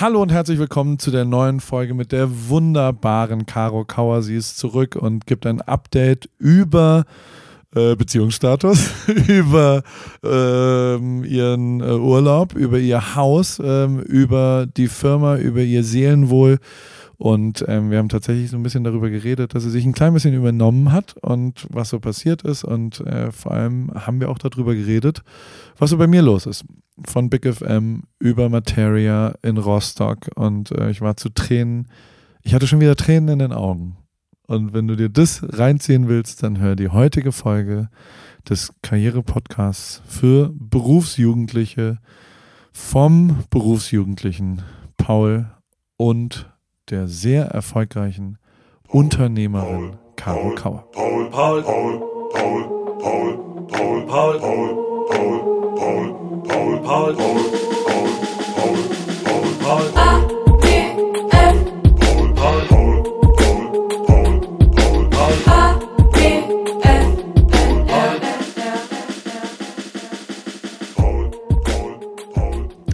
Hallo und herzlich willkommen zu der neuen Folge mit der wunderbaren Caro Kauer. Sie ist zurück und gibt ein Update über äh, Beziehungsstatus, über ähm, ihren äh, Urlaub, über ihr Haus, ähm, über die Firma, über ihr Seelenwohl. Und ähm, wir haben tatsächlich so ein bisschen darüber geredet, dass sie sich ein klein bisschen übernommen hat und was so passiert ist. Und äh, vor allem haben wir auch darüber geredet, was so bei mir los ist. Von Big FM über Materia in Rostock. Und äh, ich war zu Tränen. Ich hatte schon wieder Tränen in den Augen. Und wenn du dir das reinziehen willst, dann hör die heutige Folge des Karriere-Podcasts für Berufsjugendliche vom Berufsjugendlichen Paul und der sehr erfolgreichen Unternehmerin Caro Kauer. Paul, Paul, Paul, Paul, Paul, Paul, Paul, Paul, Paul, Paul, Paul, Paul, Paul, Paul, Paul, Paul, Paul.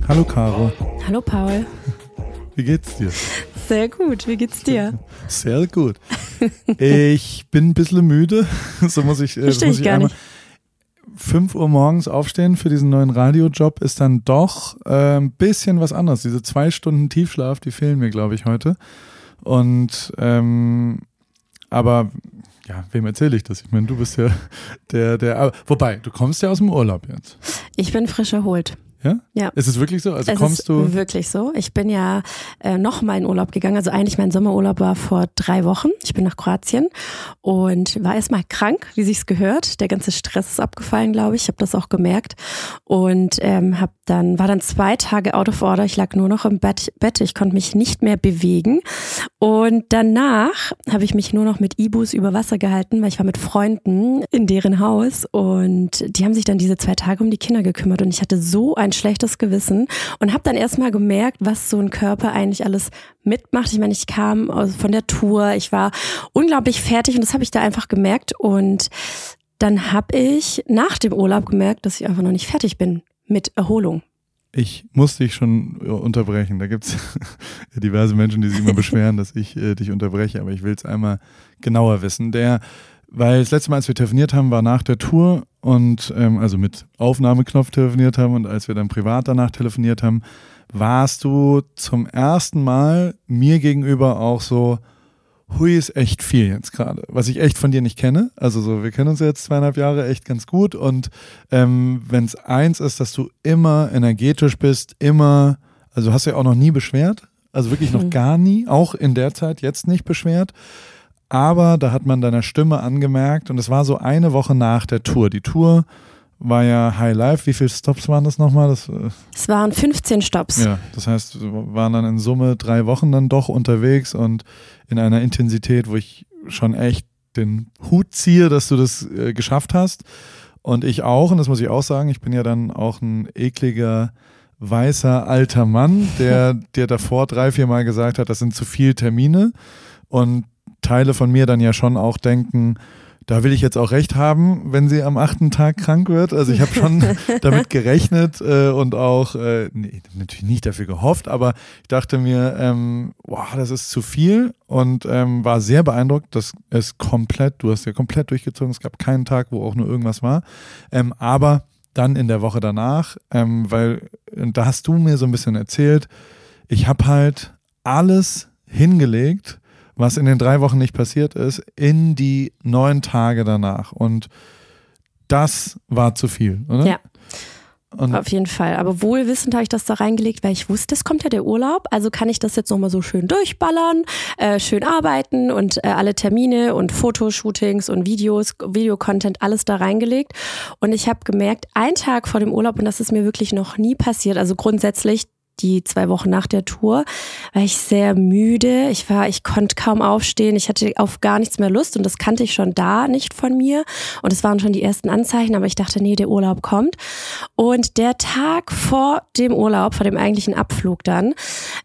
Hallo Caro. Hallo Paul. Wie geht's dir? Sehr gut. Wie geht's dir? Sehr gut. Ich bin ein bisschen müde. So muss ich, äh, Verstehe muss ich ich gar einmal. nicht. 5 Uhr morgens aufstehen für diesen neuen Radiojob ist dann doch äh, ein bisschen was anderes. Diese zwei Stunden Tiefschlaf, die fehlen mir, glaube ich, heute. Und ähm, aber ja, wem erzähle ich das? Ich meine, du bist ja der, der. Wobei, du kommst ja aus dem Urlaub jetzt. Ich bin frisch erholt. Ja? Ja. Ist es wirklich so? Also es kommst ist du. wirklich so. Ich bin ja äh, noch mal in Urlaub gegangen. Also eigentlich mein Sommerurlaub war vor drei Wochen. Ich bin nach Kroatien und war erstmal krank, wie sich's gehört. Der ganze Stress ist abgefallen, glaube ich. Ich habe das auch gemerkt und ähm, hab dann war dann zwei Tage out of order. Ich lag nur noch im Bett. Bett. Ich konnte mich nicht mehr bewegen und danach habe ich mich nur noch mit Ibus über Wasser gehalten, weil ich war mit Freunden in deren Haus und die haben sich dann diese zwei Tage um die Kinder gekümmert und ich hatte so ein schlechtes Gewissen und habe dann erstmal gemerkt, was so ein Körper eigentlich alles mitmacht. Ich meine, ich kam von der Tour, ich war unglaublich fertig und das habe ich da einfach gemerkt und dann habe ich nach dem Urlaub gemerkt, dass ich einfach noch nicht fertig bin mit Erholung. Ich muss dich schon äh, unterbrechen. Da gibt es diverse Menschen, die sich immer beschweren, dass ich äh, dich unterbreche, aber ich will es einmal genauer wissen. Der, weil das letzte Mal, als wir telefoniert haben, war nach der Tour und ähm, also mit Aufnahmeknopf telefoniert haben und als wir dann privat danach telefoniert haben, warst du zum ersten Mal mir gegenüber auch so, hui, ist echt viel jetzt gerade, was ich echt von dir nicht kenne. Also so, wir kennen uns jetzt zweieinhalb Jahre echt ganz gut und ähm, wenn es eins ist, dass du immer energetisch bist, immer, also hast du ja auch noch nie beschwert, also wirklich noch Mhm. gar nie, auch in der Zeit jetzt nicht beschwert. Aber da hat man deiner Stimme angemerkt und es war so eine Woche nach der Tour. Die Tour war ja High Life. Wie viele Stops waren das nochmal? Das, äh, Es waren 15 Stops. ja, das heißt, wir waren dann in Summe drei Wochen dann doch unterwegs und in einer Intensität, wo ich schon echt den Hut ziehe, dass du das äh, geschafft hast. Und ich auch, und das muss ich auch sagen, ich bin ja dann auch ein ekliger, weißer, alter Mann, der dir davor drei, vier Mal gesagt hat, das sind zu viele Termine. Und Teile von mir dann ja schon auch denken, da will ich jetzt auch recht haben, wenn sie am achten Tag krank wird. Also ich habe schon damit gerechnet äh, und auch äh, nee, natürlich nicht dafür gehofft, aber ich dachte mir, ähm, boah, das ist zu viel und ähm, war sehr beeindruckt, dass es komplett, du hast ja komplett durchgezogen, es gab keinen Tag, wo auch nur irgendwas war. Ähm, aber dann in der Woche danach, ähm, weil da hast du mir so ein bisschen erzählt, ich habe halt alles hingelegt, was in den drei Wochen nicht passiert ist, in die neun Tage danach. Und das war zu viel, oder? Ja. Und Auf jeden Fall. Aber wohlwissend habe ich das da reingelegt, weil ich wusste, es kommt ja der Urlaub. Also kann ich das jetzt nochmal so schön durchballern, äh, schön arbeiten und äh, alle Termine und Fotoshootings und Videos, Videocontent, alles da reingelegt. Und ich habe gemerkt, ein Tag vor dem Urlaub, und das ist mir wirklich noch nie passiert, also grundsätzlich die zwei Wochen nach der Tour, war ich sehr müde. Ich war, ich konnte kaum aufstehen. Ich hatte auf gar nichts mehr Lust und das kannte ich schon da nicht von mir. Und es waren schon die ersten Anzeichen, aber ich dachte, nee, der Urlaub kommt. Und der Tag vor dem Urlaub, vor dem eigentlichen Abflug dann,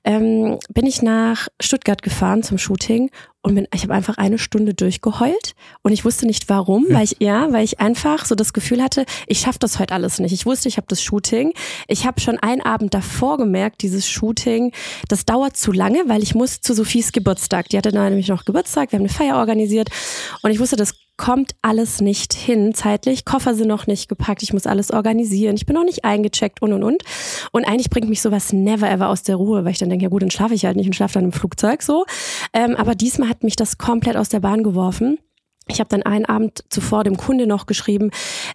ähm, bin ich nach Stuttgart gefahren zum Shooting und bin, ich habe einfach eine Stunde durchgeheult und ich wusste nicht warum, weil ich ja, weil ich einfach so das Gefühl hatte, ich schaffe das heute alles nicht. Ich wusste, ich habe das Shooting. Ich habe schon einen Abend davor gemerkt, dieses Shooting, das dauert zu lange, weil ich muss zu Sophies Geburtstag. Die hatte nämlich noch Geburtstag, wir haben eine Feier organisiert und ich wusste, das kommt alles nicht hin zeitlich. Koffer sind noch nicht gepackt, ich muss alles organisieren, ich bin noch nicht eingecheckt und und und. Und eigentlich bringt mich sowas never ever aus der Ruhe, weil ich dann denke, ja gut, dann schlafe ich halt nicht und schlafe dann im Flugzeug so. Ähm, aber diesmal hat mich das komplett aus der Bahn geworfen. Ich habe dann einen Abend zuvor dem Kunde noch geschrieben,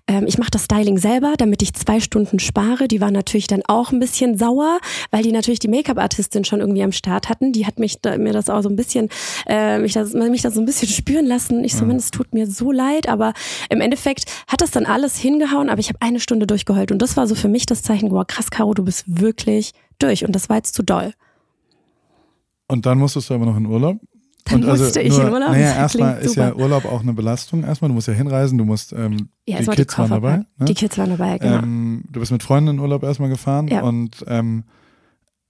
ähm, ich mache das Styling selber, damit ich zwei Stunden spare. Die war natürlich dann auch ein bisschen sauer, weil die natürlich die Make-up-Artistin schon irgendwie am Start hatten. Die hat mich da, mir das auch so ein bisschen, äh, mich, das, mich das so ein bisschen spüren lassen. Ich so, mhm. es tut mir so leid, aber im Endeffekt hat das dann alles hingehauen, aber ich habe eine Stunde durchgeheult. Und das war so für mich das Zeichen, wow, krass, Caro, du bist wirklich durch. Und das war jetzt zu doll. Und dann musstest du aber noch in Urlaub? Dann und also musste ich nur, in Urlaub. Naja, erstmal ist ja Urlaub auch eine Belastung. Erstmal, du musst ja hinreisen, du musst, ähm, ja, die Kids waren dabei. Ne? Die Kids waren dabei, genau. Ähm, du bist mit Freunden in Urlaub erstmal gefahren ja. und ähm,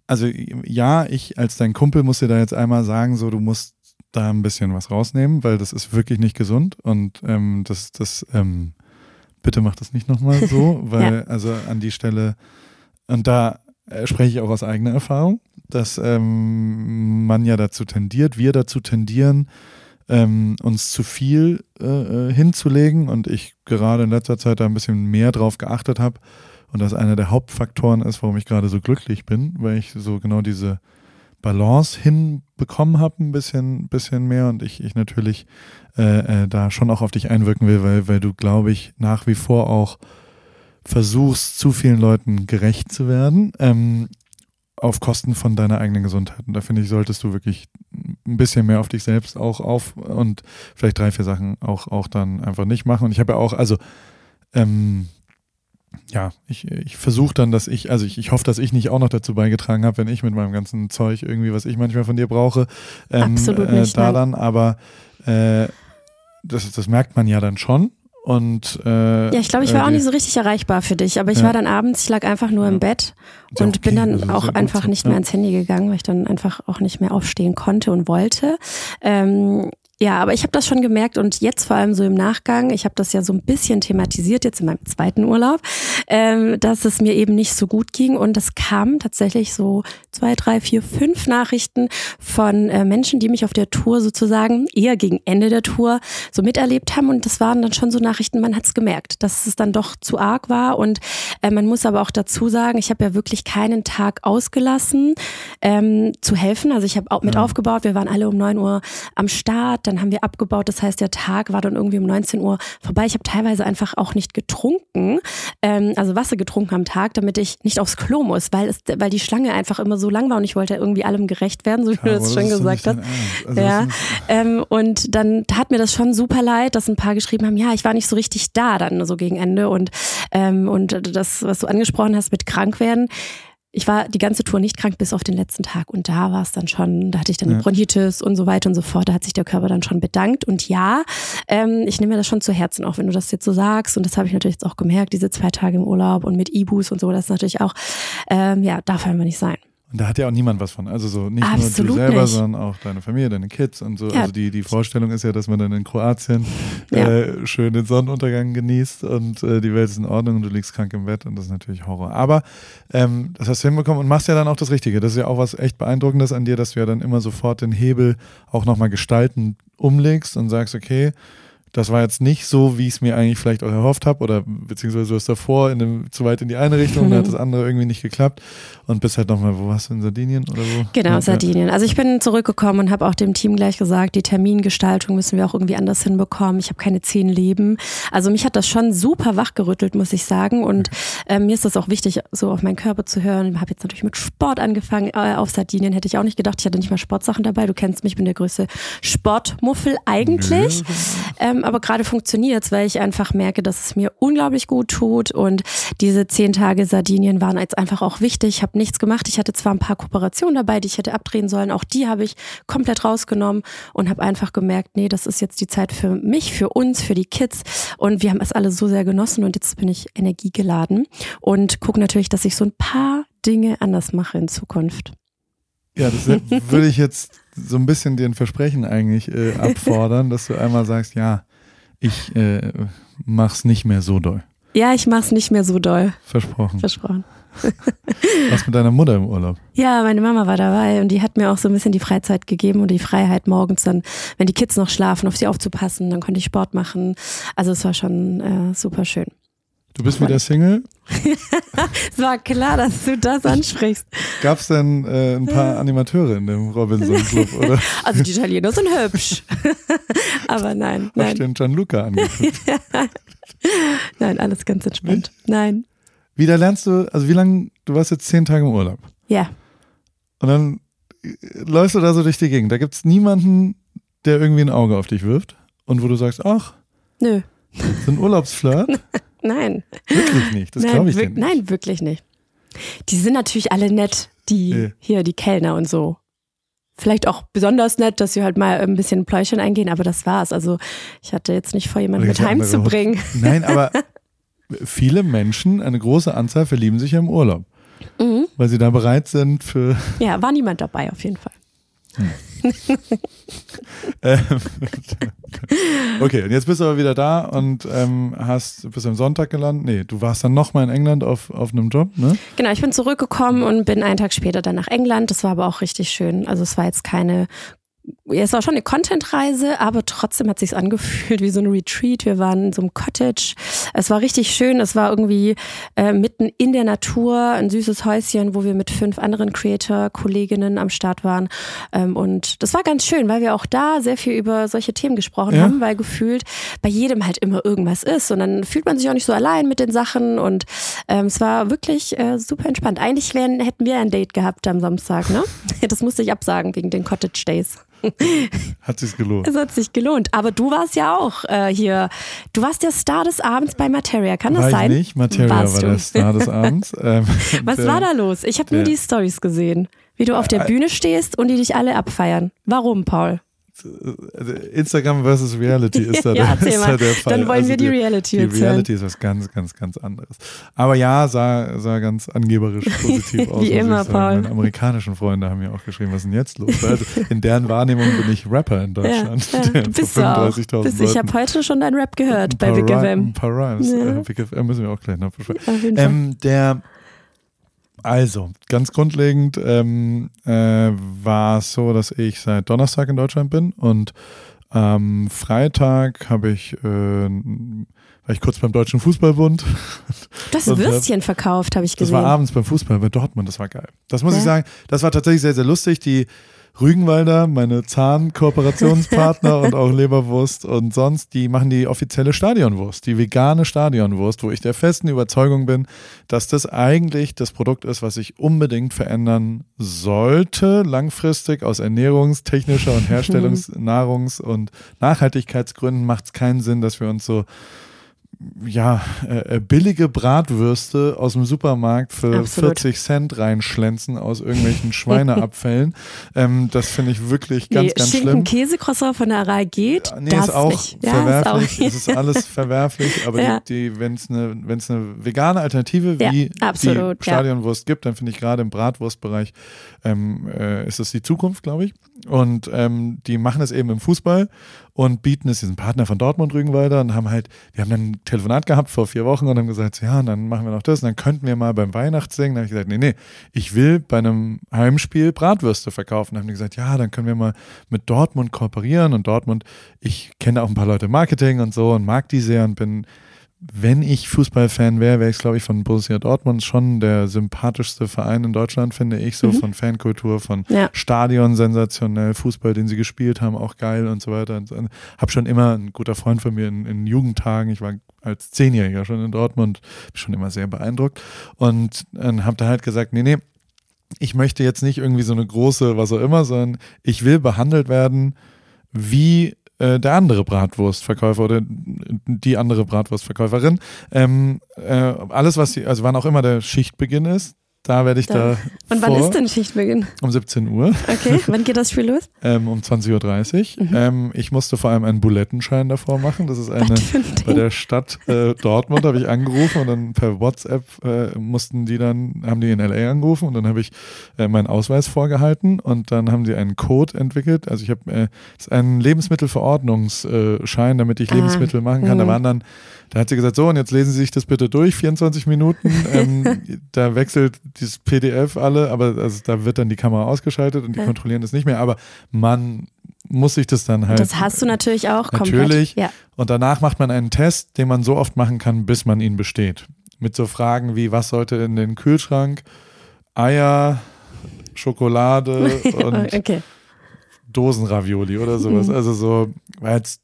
also ja, ich als dein Kumpel muss dir da jetzt einmal sagen, so du musst da ein bisschen was rausnehmen, weil das ist wirklich nicht gesund und ähm, das, das, ähm, bitte mach das nicht nochmal so, weil ja. also an die Stelle und da äh, spreche ich auch aus eigener Erfahrung dass ähm, man ja dazu tendiert, wir dazu tendieren, ähm, uns zu viel äh, äh, hinzulegen und ich gerade in letzter Zeit da ein bisschen mehr drauf geachtet habe und das einer der Hauptfaktoren ist, warum ich gerade so glücklich bin, weil ich so genau diese Balance hinbekommen habe, ein bisschen, bisschen mehr und ich, ich natürlich äh, äh, da schon auch auf dich einwirken will, weil, weil du, glaube ich, nach wie vor auch versuchst, zu vielen Leuten gerecht zu werden. Ähm, auf Kosten von deiner eigenen Gesundheit. Und da finde ich, solltest du wirklich ein bisschen mehr auf dich selbst auch auf und vielleicht drei, vier Sachen auch, auch dann einfach nicht machen. Und ich habe ja auch, also, ähm, ja, ich, ich versuche dann, dass ich, also ich, ich hoffe, dass ich nicht auch noch dazu beigetragen habe, wenn ich mit meinem ganzen Zeug irgendwie, was ich manchmal von dir brauche, ähm, Absolut nicht, äh, da dann, aber äh, das, das merkt man ja dann schon. Und, äh, ja, ich glaube, ich war äh, auch nicht so richtig erreichbar für dich, aber ich ja. war dann abends, ich lag einfach nur im Bett und okay, bin dann auch einfach nicht mehr ans Handy gegangen, weil ich dann einfach auch nicht mehr aufstehen konnte und wollte. Ähm, ja, aber ich habe das schon gemerkt und jetzt vor allem so im Nachgang, ich habe das ja so ein bisschen thematisiert jetzt in meinem zweiten Urlaub, ähm, dass es mir eben nicht so gut ging und es kamen tatsächlich so zwei, drei, vier, fünf Nachrichten von äh, Menschen, die mich auf der Tour sozusagen eher gegen Ende der Tour so miterlebt haben und das waren dann schon so Nachrichten, man hat es gemerkt, dass es dann doch zu arg war und äh, man muss aber auch dazu sagen, ich habe ja wirklich keinen Tag ausgelassen ähm, zu helfen, also ich habe auch mit ja. aufgebaut, wir waren alle um neun Uhr am Start, dann haben wir abgebaut. Das heißt, der Tag war dann irgendwie um 19 Uhr vorbei. Ich habe teilweise einfach auch nicht getrunken, ähm, also Wasser getrunken am Tag, damit ich nicht aufs Klo muss, weil es, weil die Schlange einfach immer so lang war und ich wollte irgendwie allem gerecht werden, so wie ja, du das schon gesagt hast. Also ja, ähm, und dann tat mir das schon super leid, dass ein paar geschrieben haben, ja, ich war nicht so richtig da dann so gegen Ende und ähm, und das, was du angesprochen hast mit krank werden ich war die ganze Tour nicht krank bis auf den letzten Tag und da war es dann schon, da hatte ich dann ja. Bronchitis und so weiter und so fort. Da hat sich der Körper dann schon bedankt und ja, ähm, ich nehme mir das schon zu Herzen, auch wenn du das jetzt so sagst und das habe ich natürlich jetzt auch gemerkt, diese zwei Tage im Urlaub und mit Ibus und so, das ist natürlich auch, ähm, ja, darf einfach nicht sein. Und da hat ja auch niemand was von. Also so nicht Absolut nur du selber, nicht. sondern auch deine Familie, deine Kids und so. Ja. Also die, die Vorstellung ist ja, dass man dann in Kroatien ja. äh, schön den Sonnenuntergang genießt und äh, die Welt ist in Ordnung und du liegst krank im Bett und das ist natürlich Horror. Aber ähm, das hast du hinbekommen und machst ja dann auch das Richtige. Das ist ja auch was echt Beeindruckendes an dir, dass du ja dann immer sofort den Hebel auch nochmal gestalten umlegst und sagst, okay, das war jetzt nicht so, wie ich es mir eigentlich vielleicht auch erhofft habe oder beziehungsweise du hast davor in dem, zu weit in die eine Richtung, dann hat das andere irgendwie nicht geklappt und bist halt nochmal, wo warst du, in Sardinien oder wo? Genau, ja, Sardinien. Also ich bin zurückgekommen und habe auch dem Team gleich gesagt, die Termingestaltung müssen wir auch irgendwie anders hinbekommen. Ich habe keine zehn Leben. Also mich hat das schon super wachgerüttelt, muss ich sagen und äh, mir ist das auch wichtig, so auf meinen Körper zu hören. Ich habe jetzt natürlich mit Sport angefangen äh, auf Sardinien, hätte ich auch nicht gedacht. Ich hatte nicht mal Sportsachen dabei. Du kennst mich, ich bin der größte Sportmuffel eigentlich. Ähm, aber gerade funktioniert es, weil ich einfach merke, dass es mir unglaublich gut tut und diese zehn Tage Sardinien waren jetzt einfach auch wichtig. Ich habe nichts gemacht. Ich hatte zwar ein paar Kooperationen dabei, die ich hätte abdrehen sollen, auch die habe ich komplett rausgenommen und habe einfach gemerkt, nee, das ist jetzt die Zeit für mich, für uns, für die Kids und wir haben es alle so sehr genossen und jetzt bin ich energiegeladen und gucke natürlich, dass ich so ein paar Dinge anders mache in Zukunft. Ja, das würde ich jetzt so ein bisschen den Versprechen eigentlich äh, abfordern, dass du einmal sagst, ja, ich äh, mach's nicht mehr so doll. Ja, ich mach's nicht mehr so doll. Versprochen. Versprochen. Was mit deiner Mutter im Urlaub? Ja, meine Mama war dabei und die hat mir auch so ein bisschen die Freizeit gegeben und die Freiheit morgens dann, wenn die Kids noch schlafen, auf sie aufzupassen, dann konnte ich Sport machen. Also es war schon äh, super schön. Du bist wieder Single? es war klar, dass du das ansprichst. Gab es denn äh, ein paar Animateure in dem Robinson Club, oder? Also die Italiener sind hübsch. Aber nein, nein. Hast du den Gianluca angeguckt? nein, alles ganz entspannt. Nein. Wieder lernst du, also wie lange, du warst jetzt zehn Tage im Urlaub. Ja. Und dann äh, läufst du da so durch die Gegend. Da gibt es niemanden, der irgendwie ein Auge auf dich wirft und wo du sagst, ach, Nö. so ein Urlaubsflirt? Nein. Wirklich nicht, das glaube ich wir- nicht. Nein, wirklich nicht. Die sind natürlich alle nett, die Nee. hier, die Kellner und so. Vielleicht auch besonders nett, dass sie halt mal ein bisschen Pläuschen eingehen, aber das war's. Also ich hatte jetzt nicht vor, jemanden mit heimzubringen. Nein, aber viele Menschen, eine große Anzahl verlieben sich ja im Urlaub. Mhm. Weil sie da bereit sind für. Ja, war niemand dabei auf jeden Fall. Ähm, okay, und jetzt bist du aber wieder da und ähm, hast bist am Sonntag gelandet. Nee, du warst dann nochmal in England auf, auf einem Job, ne? Genau, ich bin zurückgekommen und bin einen Tag später dann nach England. Das war aber auch richtig schön. Also es war jetzt keine, es war schon eine Content-Reise, aber trotzdem hat sich angefühlt wie so ein Retreat. Wir waren in so einem Cottage. Es war richtig schön. Es war irgendwie äh, mitten in der Natur, ein süßes Häuschen, wo wir mit fünf anderen Creator-Kolleginnen am Start waren. Ähm, und das war ganz schön, weil wir auch da sehr viel über solche Themen gesprochen Ja. haben, weil gefühlt bei jedem halt immer irgendwas ist. Und dann fühlt man sich auch nicht so allein mit den Sachen. Und ähm, es war wirklich äh, super entspannt. Eigentlich wären, hätten wir ein Date gehabt am Samstag, ne? Das musste ich absagen wegen den Cottage Days. Hat sich's gelohnt. Es hat sich gelohnt. Aber du warst ja auch äh, hier. Du warst der Star des Abends bei Materia. Kann das war sein? ich nicht. Materia Warst war du. der Star des Abends. Ähm, Was der, war da los? Ich habe nur die Stories gesehen. Wie du auf der Bühne stehst und die dich alle abfeiern. Warum, Paul? Also Instagram versus Reality ist da, Ja, der, ist da der Fall. Dann wollen Also wir die Reality Die. Reality ist was ganz, ganz, ganz anderes. Aber ja, sah, sah ganz angeberisch positiv aus. Wie immer. Paul. Meine amerikanischen Freunde haben mir auch geschrieben, was ist denn jetzt los? Also in deren Wahrnehmung bin ich Rapper in Deutschland. Ja, ja. Bist du auch. 35.000 Bist, ich habe heute schon dein Rap gehört bei Big FM. Ein paar Rhymes. Ja. Äh, Big FM müssen wir auch gleich noch besprechen. Ähm, der, also, ganz grundlegend ähm, äh, war es so, dass ich seit Donnerstag in Deutschland bin und am Freitag habe ich, äh, war ich kurz beim Deutschen Fußballbund. und, äh, Würstchen verkauft, habe ich Das gesehen. war abends beim Fußball bei Dortmund, das war geil. Das muss Ja. ich sagen, das war tatsächlich sehr, sehr lustig. Die Rügenwalder, meine Zahnkooperationspartner und auch Leberwurst und sonst, die machen die offizielle Stadionwurst, die vegane Stadionwurst, wo ich der festen Überzeugung bin, dass das eigentlich das Produkt ist, was sich unbedingt verändern sollte, langfristig aus ernährungstechnischer und Herstellungs-, Nahrungs- und Nachhaltigkeitsgründen. Macht es keinen Sinn, dass wir uns so ja, äh, äh, billige Bratwürste aus dem Supermarkt für Absolut. 40 Cent reinschlänzen aus irgendwelchen Schweineabfällen. ähm, das finde ich wirklich ganz, nee, ganz Schinken, schlimm. Käse-Croissant von der Aral geht. Ja, Nee, das ist auch nicht. Ja, verwerflich. Ist auch. es ist alles verwerflich, aber Ja. die, die, wenn es eine, wenn es eine vegane Alternative Ja, wie absolut, die ja. Stadionwurst gibt, dann finde ich gerade im Bratwurstbereich ähm, äh, ist das die Zukunft, glaube ich. Und ähm, die machen es eben im Fußball und bieten es, die sind Partner von Dortmund Rügenwalder und haben halt, wir haben dann ein Telefonat gehabt vor vier Wochen und haben gesagt, ja, und dann machen wir noch das und dann könnten wir mal beim Weihnachtssingen. Dann habe ich gesagt, nee, nee, ich will bei einem Heimspiel Bratwürste verkaufen. Dann haben die gesagt, ja, dann können wir mal mit Dortmund kooperieren und Dortmund, ich kenne auch ein paar Leute im Marketing und so und mag die sehr und bin wenn ich Fußballfan wäre, wäre ich, glaube ich, von Borussia Dortmund schon der sympathischste Verein in Deutschland, finde ich, so Mhm. von Fankultur, von Ja. Stadion sensationell, Fußball, den sie gespielt haben, auch geil und so weiter. Habe schon immer ein guter Freund von mir in, in Jugendtagen, ich war als Zehnjähriger schon in Dortmund, bin schon immer sehr beeindruckt und dann habe da halt gesagt, nee, nee, ich möchte jetzt nicht irgendwie so eine große, was auch immer, sondern ich will behandelt werden wie äh, der andere Bratwurstverkäufer oder die andere Bratwurstverkäuferin. Ähm, äh, alles, was sie, also wann auch immer der Schichtbeginn ist, da werde ich da. Und wann ist denn Schichtbeginn? Um 17 Uhr. Okay, wann geht das Spiel los? ähm, um 20.30 Uhr. Mhm. Ähm, ich musste vor allem einen Bulettenschein davor machen. Das ist eine bei der Stadt äh, Dortmund habe ich angerufen und dann per WhatsApp äh, mussten die dann, haben die in LA angerufen und dann habe ich äh, meinen Ausweis vorgehalten und dann haben sie einen Code entwickelt. Also ich habe äh, einen Lebensmittelverordnungsschein, damit ich ah. Lebensmittel machen kann. Mhm. Da waren dann da hat sie gesagt, so und jetzt lesen Sie sich das bitte durch, 24 Minuten. Ähm, da wechselt dieses PDF alle, aber also da wird dann die Kamera ausgeschaltet und die ja. kontrollieren das nicht mehr. Aber man muss sich das dann halt. Das hast du natürlich auch natürlich. komplett. Ja. Und danach macht man einen Test, den man so oft machen kann, bis man ihn besteht. Mit so Fragen wie, was sollte in den Kühlschrank? Eier, Schokolade und okay. Dosenravioli oder sowas. Mhm. Also so, weil jetzt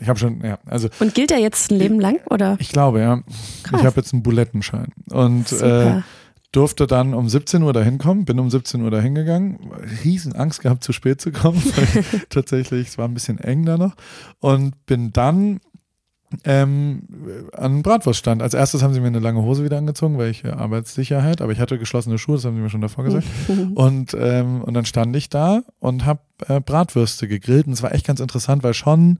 ich habe schon, ja, also. Und gilt er jetzt ein Leben lang, oder? Ich glaube, ja. Krass. Ich habe jetzt einen Bulettenschein. Und äh, durfte dann um 17 Uhr dahin kommen, bin um 17 Uhr dahin gegangen, riesen Angst gehabt, zu spät zu kommen, weil tatsächlich, es war ein bisschen eng da noch. Und bin dann ähm, an Bratwurststand. Als erstes haben sie mir eine lange Hose wieder angezogen, weil ich äh, Arbeitssicherheit, aber ich hatte geschlossene Schuhe, das haben sie mir schon davor gesagt. und, ähm, und dann stand ich da und habe äh, Bratwürste gegrillt und es war echt ganz interessant, weil schon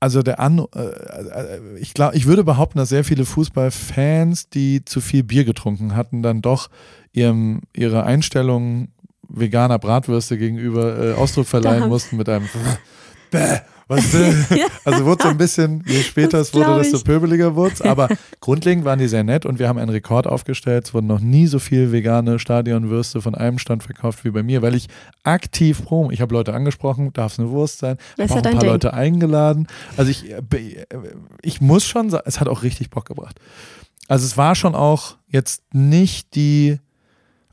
also der An, äh, äh ich glaube, ich würde behaupten, dass sehr viele Fußballfans, die zu viel Bier getrunken hatten, dann doch ihrem, ihre Einstellung veganer Bratwürste gegenüber äh, Ausdruck verleihen mussten mit einem Bäh. Was, ja. Also wurde so ein bisschen, je später es wurde, desto pöbeliger wurde es. Aber grundlegend waren die sehr nett und wir haben einen Rekord aufgestellt. Es wurden noch nie so viel vegane Stadionwürste von einem Stand verkauft wie bei mir, weil ich aktiv promo. Ich habe Leute angesprochen, darf es eine Wurst sein. Ich habe ein paar Ding. Leute eingeladen. Also ich, äh, ich muss schon sagen, es hat auch richtig Bock gebracht. Also es war schon auch jetzt nicht die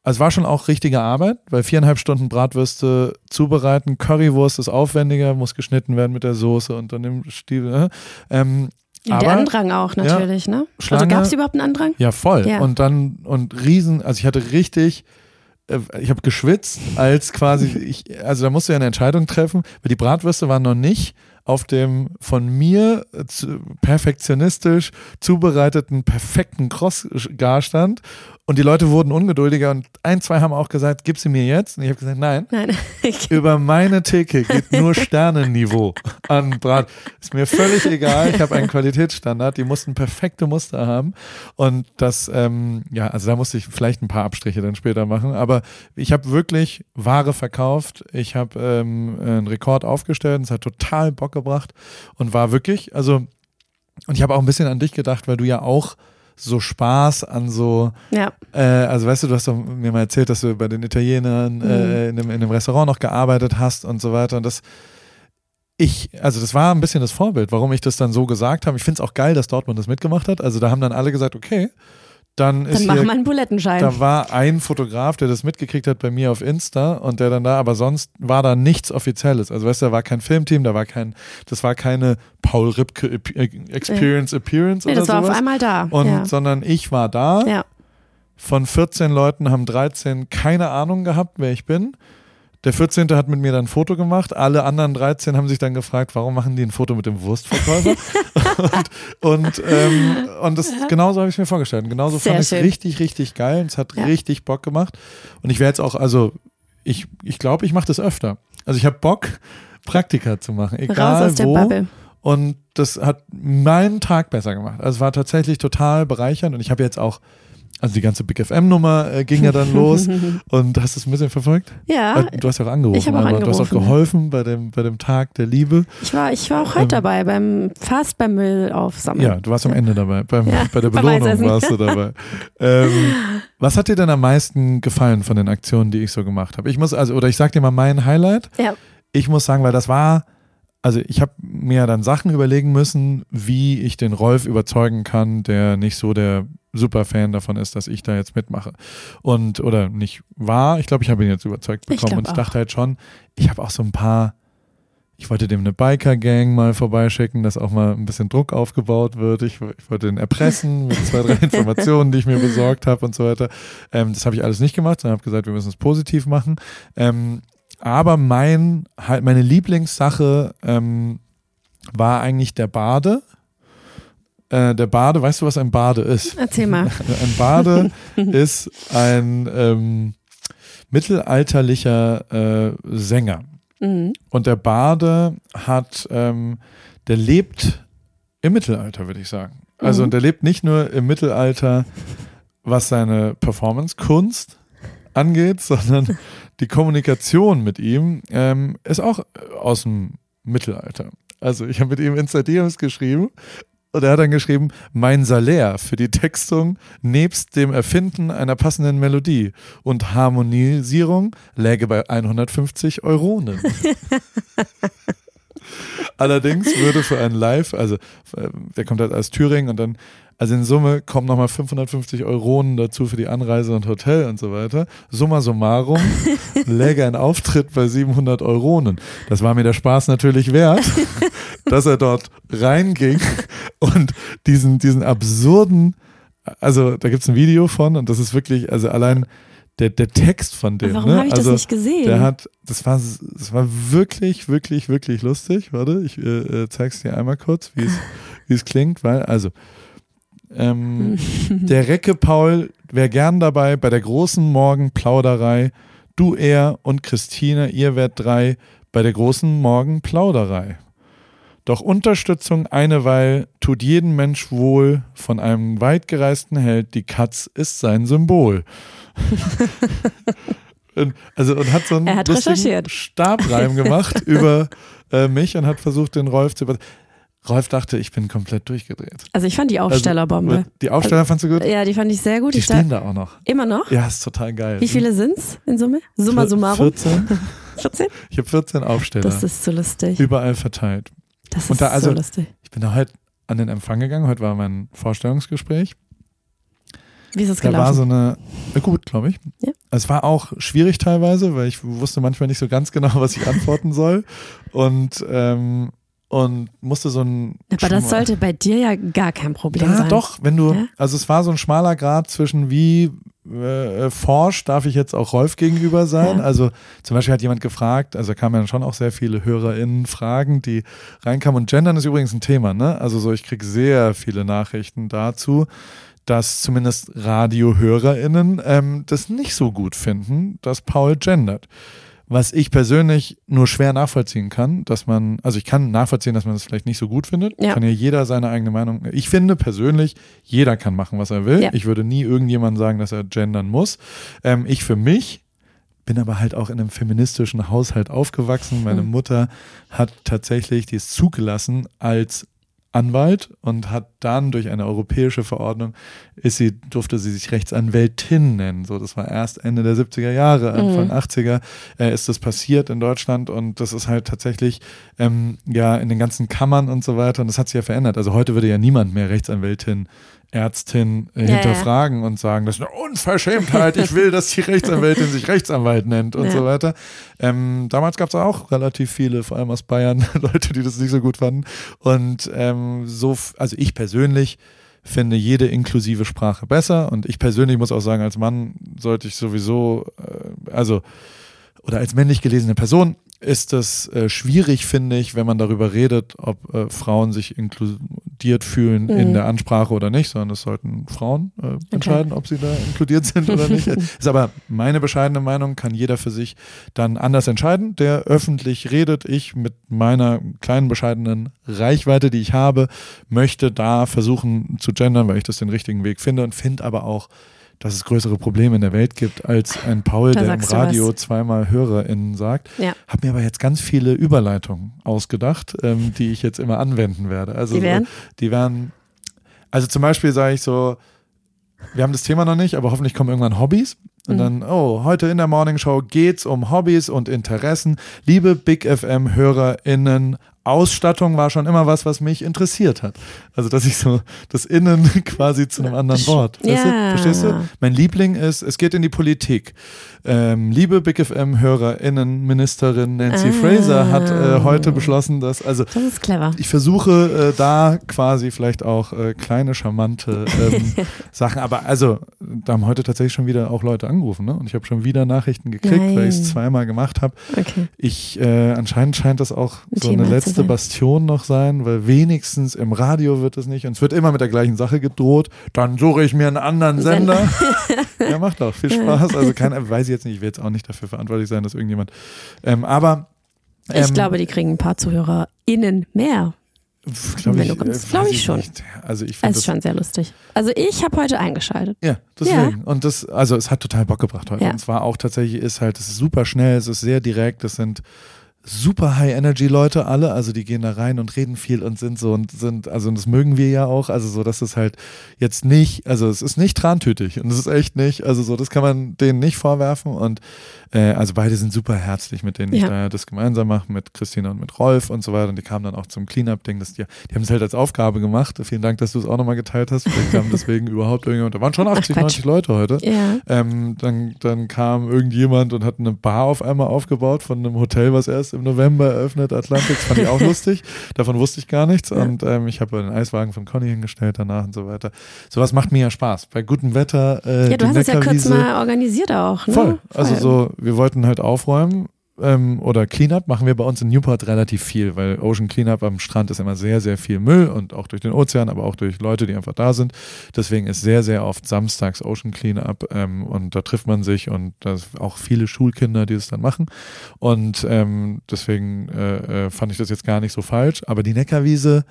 also es war schon auch richtige Arbeit, weil viereinhalb Stunden Bratwürste zubereiten, Currywurst ist aufwendiger, muss geschnitten werden mit der Soße und dann im Stiefel. Ne? Ähm, der aber, Andrang auch natürlich, ja, ne? Also Schlange, also gab es überhaupt einen Andrang? Ja, voll. Ja. Und dann, und riesen, also ich hatte richtig, äh, ich habe geschwitzt, als quasi, ich, also da musste ja eine Entscheidung treffen, weil die Bratwürste waren noch nicht auf dem von mir perfektionistisch zubereiteten perfekten Cross-Garstand und die Leute wurden ungeduldiger und ein, zwei haben auch gesagt, gib sie mir jetzt. Und ich habe gesagt, nein. nein. Über meine Theke geht nur Sternenniveau an Brat. Ist mir völlig egal. Ich habe einen Qualitätsstandard. Die mussten perfekte Muster haben. Und das, ähm, ja, also da musste ich vielleicht ein paar Abstriche dann später machen. Aber ich habe wirklich Ware verkauft. Ich habe ähm, einen Rekord aufgestellt. Es hat total Bock gebracht und war wirklich, also, und ich habe auch ein bisschen an dich gedacht, weil du ja auch so Spaß an so, ja. äh, also weißt du, du hast doch mir mal erzählt, dass du bei den Italienern äh, mhm. äh, in, dem, in dem Restaurant noch gearbeitet hast und so weiter und das ich, also das war ein bisschen das Vorbild, warum ich das dann so gesagt habe. Ich finde es auch geil, dass Dortmund das mitgemacht hat. Also da haben dann alle gesagt, okay, dann, ist dann machen wir einen Bulettenschein. Da war ein Fotograf, der das mitgekriegt hat bei mir auf Insta und der dann da, aber sonst war da nichts Offizielles. Also weißt du, da war kein Filmteam, da war kein, das war keine Paul Ripke Experience ja. Appearance nee, oder das war sowas. auf einmal da. Und, ja. sondern ich war da. Ja. Von 14 Leuten haben 13 keine Ahnung gehabt, wer ich bin. Der 14. hat mit mir dann ein Foto gemacht. Alle anderen 13 haben sich dann gefragt, warum machen die ein Foto mit dem Wurstverkäufer? und und, ähm, und das, genauso habe ich es mir vorgestellt. Und genauso Sehr fand ich es richtig, richtig geil. es hat ja. richtig Bock gemacht. Und ich werde jetzt auch, also ich glaube, ich, glaub, ich mache das öfter. Also ich habe Bock, Praktika zu machen. Egal wo. Und das hat meinen Tag besser gemacht. Also es war tatsächlich total bereichernd. Und ich habe jetzt auch also die ganze Big FM-Nummer äh, ging ja dann los. Und hast du es ein bisschen verfolgt? Ja. Äh, du hast ja auch angerufen, ich auch aber angerufen. du hast auch geholfen bei dem, bei dem Tag der Liebe. Ich war, ich war auch heute ähm, dabei, beim fast beim Müll aufsammeln. Ja, du warst am Ende dabei. Beim, ja, bei der Belohnung warst du dabei. ähm, was hat dir denn am meisten gefallen von den Aktionen, die ich so gemacht habe? Ich muss, also, oder ich sag dir mal mein Highlight. Ja. Ich muss sagen, weil das war also ich habe mir dann Sachen überlegen müssen, wie ich den Rolf überzeugen kann, der nicht so der super Fan davon ist, dass ich da jetzt mitmache. Und, oder nicht war, ich glaube, ich habe ihn jetzt überzeugt bekommen. Ich und ich dachte halt schon, ich habe auch so ein paar, ich wollte dem eine Biker-Gang mal vorbeischicken, dass auch mal ein bisschen Druck aufgebaut wird. Ich, ich wollte ihn erpressen mit zwei, drei Informationen, die ich mir besorgt habe und so weiter. Ähm, das habe ich alles nicht gemacht, sondern habe gesagt, wir müssen es positiv machen. Ähm, aber mein, halt meine Lieblingssache ähm, war eigentlich der Bade. Äh, der Bade, weißt du, was ein Bade ist? Erzähl mal. Ein Bade ist ein ähm, mittelalterlicher äh, Sänger. Mhm. Und der Bade hat, ähm, der lebt im Mittelalter, würde ich sagen. Also, Mhm. und der lebt nicht nur im Mittelalter, was seine Performance-Kunst angeht, sondern die Kommunikation mit ihm ähm, ist auch aus dem Mittelalter. Also, ich habe mit ihm Instadiems geschrieben und er hat dann geschrieben, mein Salär für die Textung nebst dem Erfinden einer passenden Melodie und Harmonisierung läge bei 150 Euronen. Allerdings würde für ein Live, also äh, der kommt halt aus Thüringen und dann, also in Summe kommen nochmal 550 Euronen dazu für die Anreise und Hotel und so weiter. Summa summarum läge ein Auftritt bei 700 Euronen. Das war mir der Spaß natürlich wert, dass er dort reinging und diesen, diesen absurden, also da gibt es ein Video von und das ist wirklich, also allein der, der Text von dem, Warum ne? habe ich also, das nicht gesehen? der hat, das war, das war wirklich, wirklich, wirklich lustig. Warte, ich äh, äh, zeig's dir einmal kurz, wie es, es klingt, weil, also, ähm, der Recke Paul wäre gern dabei bei der großen Morgenplauderei. Du, er und Christine, ihr werdet drei bei der großen Morgenplauderei. Doch Unterstützung eineweil tut jeden Mensch wohl, von einem weitgereisten Held, die Katz ist sein Symbol. und, also und hat so einen Er hat. Stabreim gemacht über äh, mich und hat versucht, den Rolf zu über Rolf dachte, ich bin komplett durchgedreht. Also ich fand die Aufstellerbombe. Also, die Aufsteller fandst du gut? ja, die fand ich sehr gut. Die ich stehen da, auch noch. immer noch? Ja, ist total geil. Wie viele sind's in Summe? Summa summarum? 14. 14? Ich habe 14 Aufsteller. Das ist so lustig. überall verteilt. Das Und ist da also- so lustig. Ich bin da heute an den Empfang gegangen. Heute war mein Vorstellungsgespräch. Wie ist es Da war gelaufen? so eine, äh, gut, glaube ich. Ja. Es war auch schwierig teilweise, weil ich wusste manchmal nicht so ganz genau, was ich antworten soll. Und, ähm, und musste so ein. Aber das sollte bei dir ja gar kein Problem Ja, sein. doch, wenn du, Ja? also es war so ein schmaler Grad zwischen wie äh, forsch darf ich jetzt auch Rolf gegenüber sein. Ja. Also zum Beispiel hat jemand gefragt, also kamen ja schon auch sehr viele HörerInnen Fragen, die reinkamen. Und Gendern ist übrigens ein Thema, ne? Also so, ich kriege sehr viele Nachrichten dazu, dass zumindest RadiohörerInnen ähm, das nicht so gut finden, dass Paul gendert. Was ich persönlich nur schwer nachvollziehen kann, dass man, also ich kann nachvollziehen, dass man das vielleicht nicht so gut findet. Ja. Kann ja jeder seine eigene Meinung. Ich finde persönlich, jeder kann machen, was er will. Ja. Ich würde nie irgendjemandem sagen, dass er gendern muss. Ähm, ich für mich bin aber halt auch in einem feministischen Haushalt aufgewachsen. Meine Mhm. Mutter hat tatsächlich, die ist zugelassen als Anwalt und hat dann durch eine europäische Verordnung ist sie, durfte sie sich Rechtsanwältin nennen. So, das war erst Ende der 70er Jahre, Anfang Mhm. 80er äh, ist das passiert in Deutschland und das ist halt tatsächlich ähm, ja in den ganzen Kammern und so weiter und das hat sich ja verändert. Also heute würde ja niemand mehr Rechtsanwältin Ärztin äh, Ja, ja. hinterfragen und sagen, das ist eine Unverschämtheit, ich will, dass die Rechtsanwältin sich Rechtsanwalt nennt und Ja. so weiter. Ähm, damals gab es auch relativ viele, vor allem aus Bayern, Leute, die das nicht so gut fanden. Und ähm, so, also ich persönlich finde jede inklusive Sprache besser und ich persönlich muss auch sagen, als Mann sollte ich sowieso, äh, also oder als männlich gelesene Person ist das äh, schwierig, finde ich, wenn man darüber redet, ob äh, Frauen sich inkludiert fühlen in Mhm. der Ansprache oder nicht, sondern es sollten Frauen äh, entscheiden, ob sie da inkludiert sind oder nicht. ist aber meine bescheidene Meinung, kann jeder für sich dann anders entscheiden, der öffentlich redet. Ich mit meiner kleinen bescheidenen Reichweite, die ich habe, möchte da versuchen zu gendern, weil ich das den richtigen Weg finde und finde aber auch, dass es größere Probleme in der Welt gibt als ein Paul, Da der im Radio was. zweimal HörerInnen sagt. Ja. Hab mir aber jetzt ganz viele Überleitungen ausgedacht, ähm, die ich jetzt immer anwenden werde. Also Die wären? So, die wären, also zum Beispiel sage ich so, wir haben das Thema noch nicht, aber hoffentlich kommen irgendwann Hobbys. Und Mhm. dann, oh, heute in der Morning Show geht's um Hobbys und Interessen. Liebe Big FM HörerInnen, Ausstattung war schon immer was, was mich interessiert hat. Also, dass ich so das Innen quasi zu einem anderen Wort. Weißt du? Ja. Verstehst du? Mein Liebling ist, es geht in die Politik. Ähm, liebe Big FM HörerInnen, Ministerin Nancy Ah. Fraser hat äh, heute beschlossen, dass, also Das ist clever. ich versuche äh, da quasi vielleicht auch äh, kleine, charmante ähm, Sachen. Aber also, da haben heute tatsächlich schon wieder auch Leute angerufen, ne? Und ich habe schon wieder Nachrichten gekriegt, weil ich es Nein. zweimal gemacht habe. Okay. Ich, äh, anscheinend scheint das auch Ein so Thema eine letzte letzte. Bastion noch sein, weil wenigstens im Radio wird es nicht und es wird immer mit der gleichen Sache gedroht. Dann suche ich mir einen anderen Sender. ja, macht auch viel Spaß. Also kein, weiß ich jetzt nicht, ich will jetzt auch nicht dafür verantwortlich sein, dass irgendjemand. Ähm, aber Ich ähm, glaube, die kriegen ein paar ZuhörerInnen mehr. glaub wenn du kommst, äh, glaub ich schon. nicht. Also ich Es ist schon sehr lustig. Also ich habe heute eingeschaltet. Ja, deswegen. Und das, also es hat total Bock gebracht heute. Ja. Und zwar auch tatsächlich ist halt, es ist super schnell, es ist sehr direkt, es sind super High-Energy-Leute alle, also die gehen da rein und reden viel und sind so und sind, also und das mögen wir ja auch, also so, dass es halt jetzt nicht, also es ist nicht trantütig und es ist echt nicht, also so, das kann man denen nicht vorwerfen und äh, also beide sind super herzlich, mit denen ich Ja. da das gemeinsam mache, mit Christina und mit Rolf und so weiter und die kamen dann auch zum Cleanup-Ding, das die, die haben es halt als Aufgabe gemacht, vielen Dank, dass du es auch nochmal geteilt hast, vielleicht kam deswegen überhaupt irgendjemand, da waren schon 80, Quatsch. 90 Leute heute. Ja. Ähm, dann, dann kam irgendjemand und hat eine Bar auf einmal aufgebaut von einem Hotel, was erst im November eröffnet, Atlantic. Das fand ich auch lustig. Davon wusste ich gar nichts. Und ähm, ich habe den Eiswagen von Conny hingestellt danach und so weiter. Sowas macht mir ja Spaß. Bei gutem Wetter. Äh, Ja, du hast es ja kurz mal organisiert auch, ne? Voll. Also so, wir wollten halt aufräumen. Ähm, oder Cleanup machen wir bei uns in Newport relativ viel, weil Ocean Cleanup am Strand ist immer sehr, sehr viel Müll und auch durch den Ozean, aber auch durch Leute, die einfach da sind. Deswegen ist sehr, sehr oft samstags Ocean Cleanup ähm, und da trifft man sich und da auch viele Schulkinder, die es dann machen. Und ähm, deswegen äh, äh, fand ich das jetzt gar nicht so falsch. Aber die Neckarwiese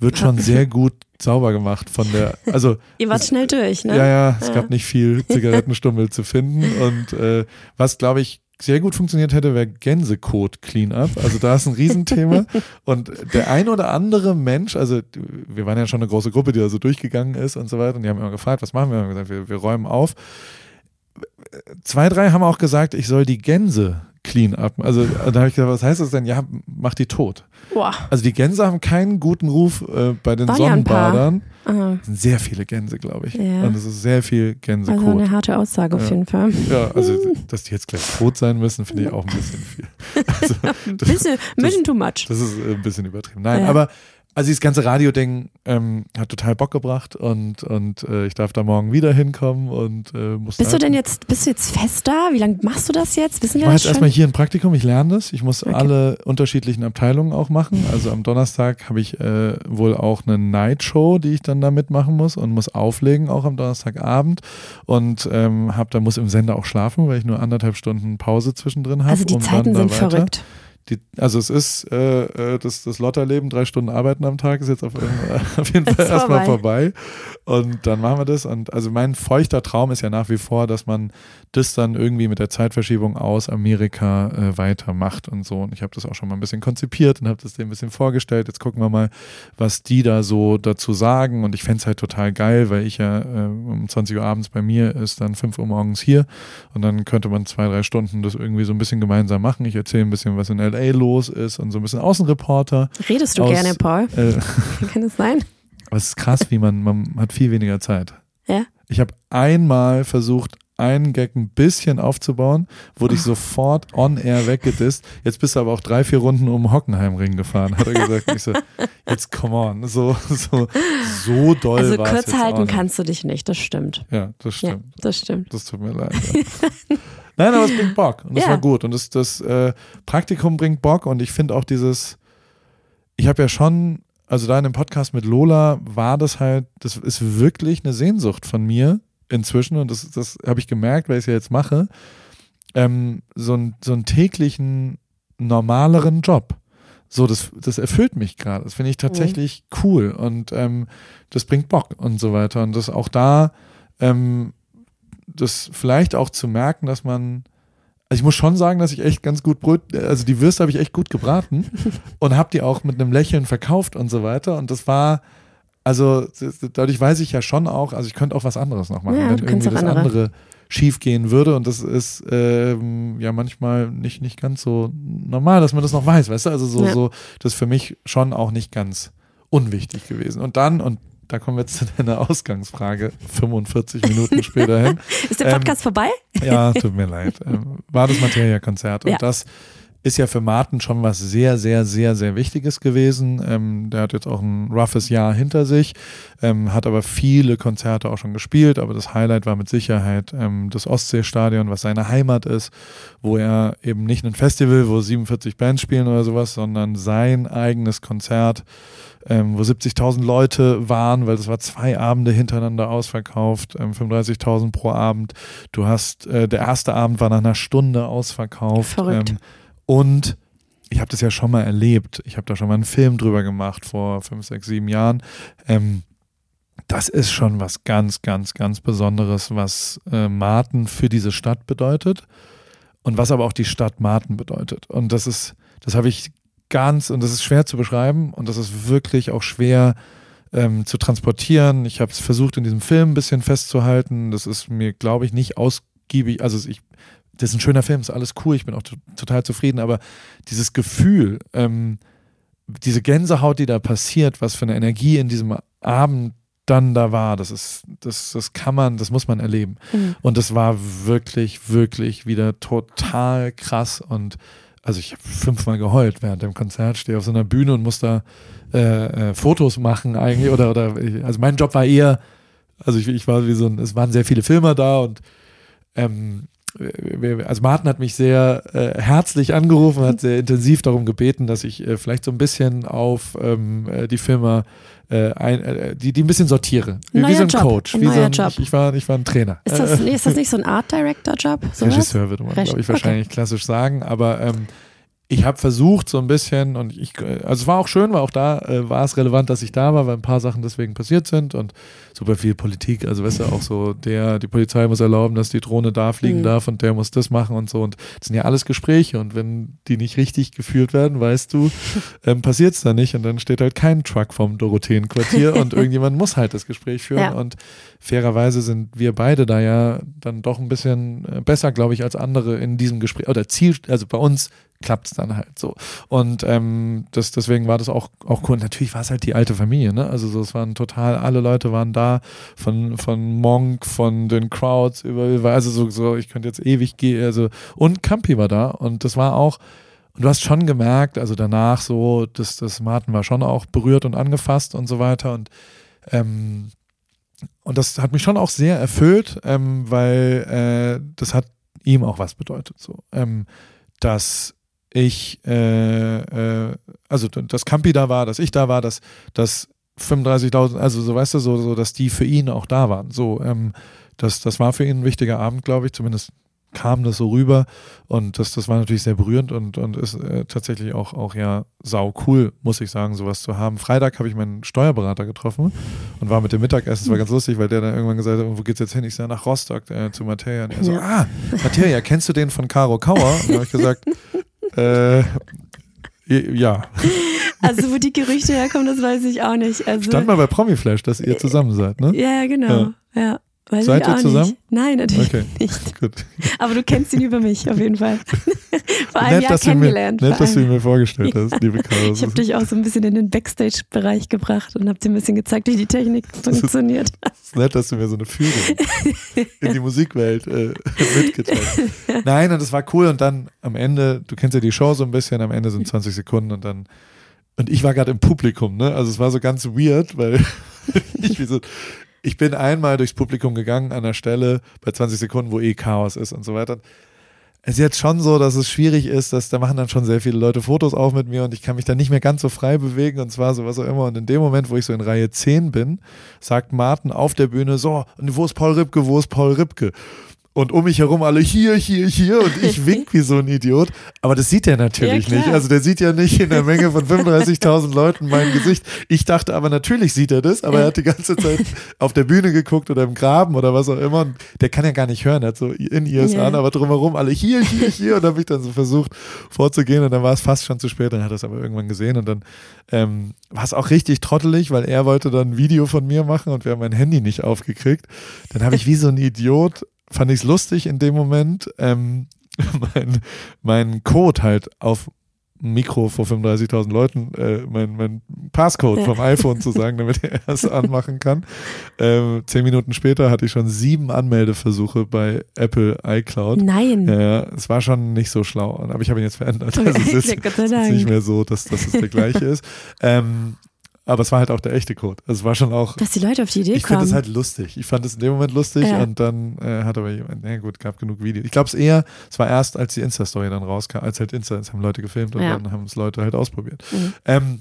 wird schon sehr gut sauber gemacht von der, also Ihr wart schnell durch, ne? ja, ja, es Ja. gab nicht viel Zigarettenstummel zu finden. Und äh, was, glaube ich, sehr gut funktioniert hätte, wäre Gänsekot-Cleanup. Also da ist ein Riesenthema. Und der ein oder andere Mensch, also wir waren ja schon eine große Gruppe, die da so durchgegangen ist und so weiter. Und die haben immer gefragt, was machen wir? Wir haben gesagt, wir, wir räumen auf. Zwei, drei haben auch gesagt, ich soll die Gänse clean up. Also da habe ich gesagt, was heißt das denn? Ja, mach die tot. Boah. Also die Gänse haben keinen guten Ruf äh, bei den ja paar. Sonnenbadern. Es sind sehr viele Gänse, glaube ich. Ja. Und es ist sehr viel Gänsekot. also eine harte Aussage auf Ja. jeden Fall. ja, also, dass die jetzt gleich tot sein müssen, finde ich auch ein bisschen viel. Also, Ein das, bisschen, ein bisschen too much. das ist äh, ein bisschen übertrieben. Nein, Ja. aber also dieses ganze Radio-Ding ähm, hat total Bock gebracht und, und äh, ich darf da morgen wieder hinkommen und äh, muss Bist du denn jetzt, bist du jetzt fest da? Wie lange machst du das jetzt? Wissen Ich wir mache das jetzt erstmal hier ein Praktikum, ich lerne das. Ich muss Okay. alle unterschiedlichen Abteilungen auch machen. Also am Donnerstag habe ich äh, wohl auch eine Night-Show, die ich dann da mitmachen muss und muss auflegen, auch am Donnerstagabend. Und ähm, hab, da muss im Sender auch schlafen, weil ich nur anderthalb Stunden Pause zwischendrin habe. Also die Zeiten sind weiter. verrückt. Die, also es ist äh, äh, das, das Lotterleben, drei Stunden arbeiten am Tag ist jetzt auf, äh, auf jeden Fall erstmal vorbei. vorbei. Und dann machen wir das. Und also mein feuchter Traum ist ja nach wie vor, dass man das dann irgendwie mit der Zeitverschiebung aus Amerika äh, weitermacht und so. Und ich habe das auch schon mal ein bisschen konzipiert und habe das dem ein bisschen vorgestellt. Jetzt gucken wir mal, was die da so dazu sagen. Und ich fände es halt total geil, weil ich ja äh, um 20 Uhr abends bei mir ist, dann 5 Uhr morgens hier. Und dann könnte man zwei, drei Stunden das irgendwie so ein bisschen gemeinsam machen. Ich erzähle ein bisschen, was in LA los ist und so ein bisschen Außenreporter. Redest du Aus- gerne, Paul? Äh, Kann es sein? Aber es ist krass, wie man, man hat viel weniger Zeit. Ja? Ich habe einmal versucht, einen Gag ein bisschen aufzubauen, wurde ich sofort on air weggedisst. Jetzt bist du aber auch drei, vier Runden um Hockenheimring gefahren, hat er gesagt. Ich so, jetzt come on, so, so, so doll Also kurz halten kannst du dich nicht, das stimmt. Ja, das Ja, stimmt. das stimmt. Das tut mir leid. Ja. Nein, aber es bringt Bock und das Ja. war gut. Und das, das äh, Praktikum bringt Bock und ich finde auch dieses, ich habe ja schon, also da in dem Podcast mit Lola war das halt, das ist wirklich eine Sehnsucht von mir inzwischen und das, das habe ich gemerkt, weil ich es ja jetzt mache, ähm, so, ein, so einen täglichen, normaleren Job. So, das, das erfüllt mich gerade. Das finde ich tatsächlich cool und ähm, das bringt Bock und so weiter. Und das auch da, ähm, das vielleicht auch zu merken, dass man, also ich muss schon sagen, dass ich echt ganz gut Brot, also die Würste habe ich echt gut gebraten und habe die auch mit einem Lächeln verkauft und so weiter. Und das war, also dadurch weiß ich ja schon auch, also ich könnte auch was anderes noch machen, Ja, wenn irgendwie das andere. andere schief gehen würde. Und das ist ähm, ja manchmal nicht, nicht ganz so normal, dass man das noch weiß, weißt du? Also so, Ja. so, das ist für mich schon auch nicht ganz unwichtig gewesen. Und dann, und da kommen wir jetzt zu deiner Ausgangsfrage, 45 Minuten später hin. Ist der Ähm, Podcast vorbei? Ja, tut mir leid. Ähm, War das Materia-Konzert. Und Ja. das ist ja für Martin schon was sehr, sehr, sehr, sehr Wichtiges gewesen. Ähm, der hat jetzt auch ein roughes Jahr hinter sich, ähm, hat aber viele Konzerte auch schon gespielt, aber das Highlight war mit Sicherheit ähm, das Ostseestadion, was seine Heimat ist, wo er eben nicht ein Festival, wo 47 Bands spielen oder sowas, sondern sein eigenes Konzert, ähm, wo 70.000 Leute waren, weil das war zwei Abende hintereinander ausverkauft, 35.000 ähm, pro Abend. Du hast, äh, der erste Abend war nach einer Stunde ausverkauft. Verrückt. Ähm, und ich habe das ja schon mal erlebt. Ich habe da schon mal einen Film drüber gemacht vor fünf, sechs, sieben Jahren. Ähm, das ist schon was ganz, ganz, ganz Besonderes, was äh, Marten für diese Stadt bedeutet und was aber auch die Stadt Marten bedeutet. Und das ist, das habe ich ganz, und das ist schwer zu beschreiben und das ist wirklich auch schwer ähm, zu transportieren. Ich habe es versucht, in diesem Film ein bisschen festzuhalten. Das ist mir, glaube ich, nicht ausgiebig. Also ich das ist ein schöner Film, ist alles cool, ich bin auch total zufrieden, aber dieses Gefühl, ähm, diese Gänsehaut, die da passiert, was für eine Energie in diesem Abend dann da war, das ist, das, das kann man, das muss man erleben. Mhm. Und das war wirklich, wirklich wieder total krass und also ich habe fünfmal geheult während dem Konzert, stehe auf so einer Bühne und muss da äh, äh, Fotos machen eigentlich oder, oder also mein Job war eher, also ich, ich war wie so ein, es waren sehr viele Filmer da und ähm, also Martin hat mich sehr äh, herzlich angerufen, hat sehr intensiv darum gebeten, dass ich äh, vielleicht so ein bisschen auf ähm, äh, die Firma äh, ein, äh, die, die ein bisschen sortiere. Wie, wie so ein Job. Coach. Ein wie neuer so ein, Job. Ich, ich, war, ich war ein Trainer. Ist das, nee, ist das nicht so ein Art Director Job? Regisseur würde man, glaube ich, wahrscheinlich okay. klassisch sagen. Aber ähm, ich habe versucht so ein bisschen und ich, also es war auch schön, weil auch da äh, war es relevant, dass ich da war, weil ein paar Sachen deswegen passiert sind und super viel Politik, also weißt du, auch so der, die Polizei muss erlauben, dass die Drohne da fliegen mhm. darf und der muss das machen und so und das sind ja alles Gespräche und wenn die nicht richtig geführt werden, weißt du, ähm, passiert es da nicht und dann steht halt kein Truck vom Dorotheenquartier und irgendjemand muss halt das Gespräch führen ja. und fairerweise sind wir beide da ja dann doch ein bisschen äh, besser, glaube ich, als andere in diesem Gespräch oder Ziel, also bei uns klappt es dann halt so. Und ähm, das, deswegen war das auch, auch cool. Natürlich war es halt die alte Familie, ne? Also so, es waren total, alle Leute waren da, von, von Monk, von den Crowds, über, also so, so, ich könnte jetzt ewig gehen, also, und Campi war da und das war auch, und du hast schon gemerkt, also danach so, dass das Martin war schon auch berührt und angefasst und so weiter und ähm, und das hat mich schon auch sehr erfüllt, ähm, weil äh, das hat ihm auch was bedeutet. So, ähm, dass ich, äh, äh, also dass Campi da war, dass ich da war, dass, dass 35.000, also so weißt du, so, so, dass die für ihn auch da waren. So, ähm, das, das war für ihn ein wichtiger Abend, glaube ich, zumindest kam das so rüber und das, das war natürlich sehr berührend und, und ist äh, tatsächlich auch, auch ja sau cool, muss ich sagen, sowas zu haben. Freitag habe ich meinen Steuerberater getroffen und war mit dem Mittagessen. Es war ganz lustig, weil der dann irgendwann gesagt hat, wo geht's jetzt hin? Ich sage nach Rostock äh, zu Materia. Und er so, ah, Materia, kennst du den von Caro Kauer? Und habe ich gesagt, äh, ja. Also wo die Gerüchte herkommen, das weiß ich auch nicht. Also, Stand mal bei Promiflash, dass ihr zusammen seid, ne? Ja, genau. Ja. ja. Weiß Seid ihr zusammen? Nicht. Nein, natürlich okay. nicht. Gut. Aber du kennst ihn über mich auf jeden Fall. Vor einem nett, Jahr kennengelernt. Mir, nett, dass du ihn mir vorgestellt hast, liebe Caro. Ich habe dich auch so ein bisschen in den Backstage-Bereich gebracht und habe dir ein bisschen gezeigt, wie die Technik funktioniert. Es ist nett, dass du mir so eine Führung in die Musikwelt äh, mitgeteilt hast. Nein, und das war cool. Und dann am Ende, du kennst ja die Show so ein bisschen, am Ende sind 20 Sekunden und dann und ich war gerade im Publikum, ne? Also es war so ganz weird, weil ich wie so, ich bin einmal durchs Publikum gegangen an der Stelle bei 20 Sekunden, wo eh Chaos ist und so weiter. Es ist jetzt schon so, dass es schwierig ist, dass da machen dann schon sehr viele Leute Fotos auf mit mir und ich kann mich dann nicht mehr ganz so frei bewegen und zwar so was auch immer. Und in dem Moment, wo ich so in Reihe 10 bin, sagt Martin auf der Bühne so, und wo ist Paul Ripke, wo ist Paul Ripke? Und um mich herum alle hier, hier, hier und ich wink wie so ein Idiot. Aber das sieht er natürlich ja, nicht. Also der sieht ja nicht in der Menge von 35.000 Leuten mein Gesicht. Ich dachte aber natürlich sieht er das, aber er hat die ganze Zeit auf der Bühne geguckt oder im Graben oder was auch immer. Und der kann ja gar nicht hören, er hat so in ears yeah. an, aber drumherum alle hier, hier, hier und habe ich dann so versucht vorzugehen und dann war es fast schon zu spät. Dann hat er es aber irgendwann gesehen und dann ähm, war es auch richtig trottelig, weil er wollte dann ein Video von mir machen und wir haben mein Handy nicht aufgekriegt. Dann habe ich wie so ein Idiot fand ich es lustig in dem Moment, ähm, mein, mein Code halt auf Mikro vor 35.000 Leuten, äh, mein, mein Passcode Ja. vom iPhone zu sagen, damit er es anmachen kann. Ähm, zehn Minuten später hatte ich schon sieben Anmeldeversuche bei Apple iCloud. Nein. Ja, es war schon nicht so schlau, aber ich habe ihn jetzt verändert. Also es ist, es ist nicht mehr so, dass, dass es der gleiche ist. Ähm, aber es war halt auch der echte Code. Also es war schon auch Dass die Leute auf die Idee ich finde kommen. es halt lustig. Ich fand es in dem Moment lustig Ja. und dann äh, hat aber jemand, na gut, gab genug Videos. Ich glaube es eher, es war erst, als die Insta-Story dann rauskam, als halt Insta, es haben Leute gefilmt und Ja. dann haben es Leute halt ausprobiert. Mhm. Ähm,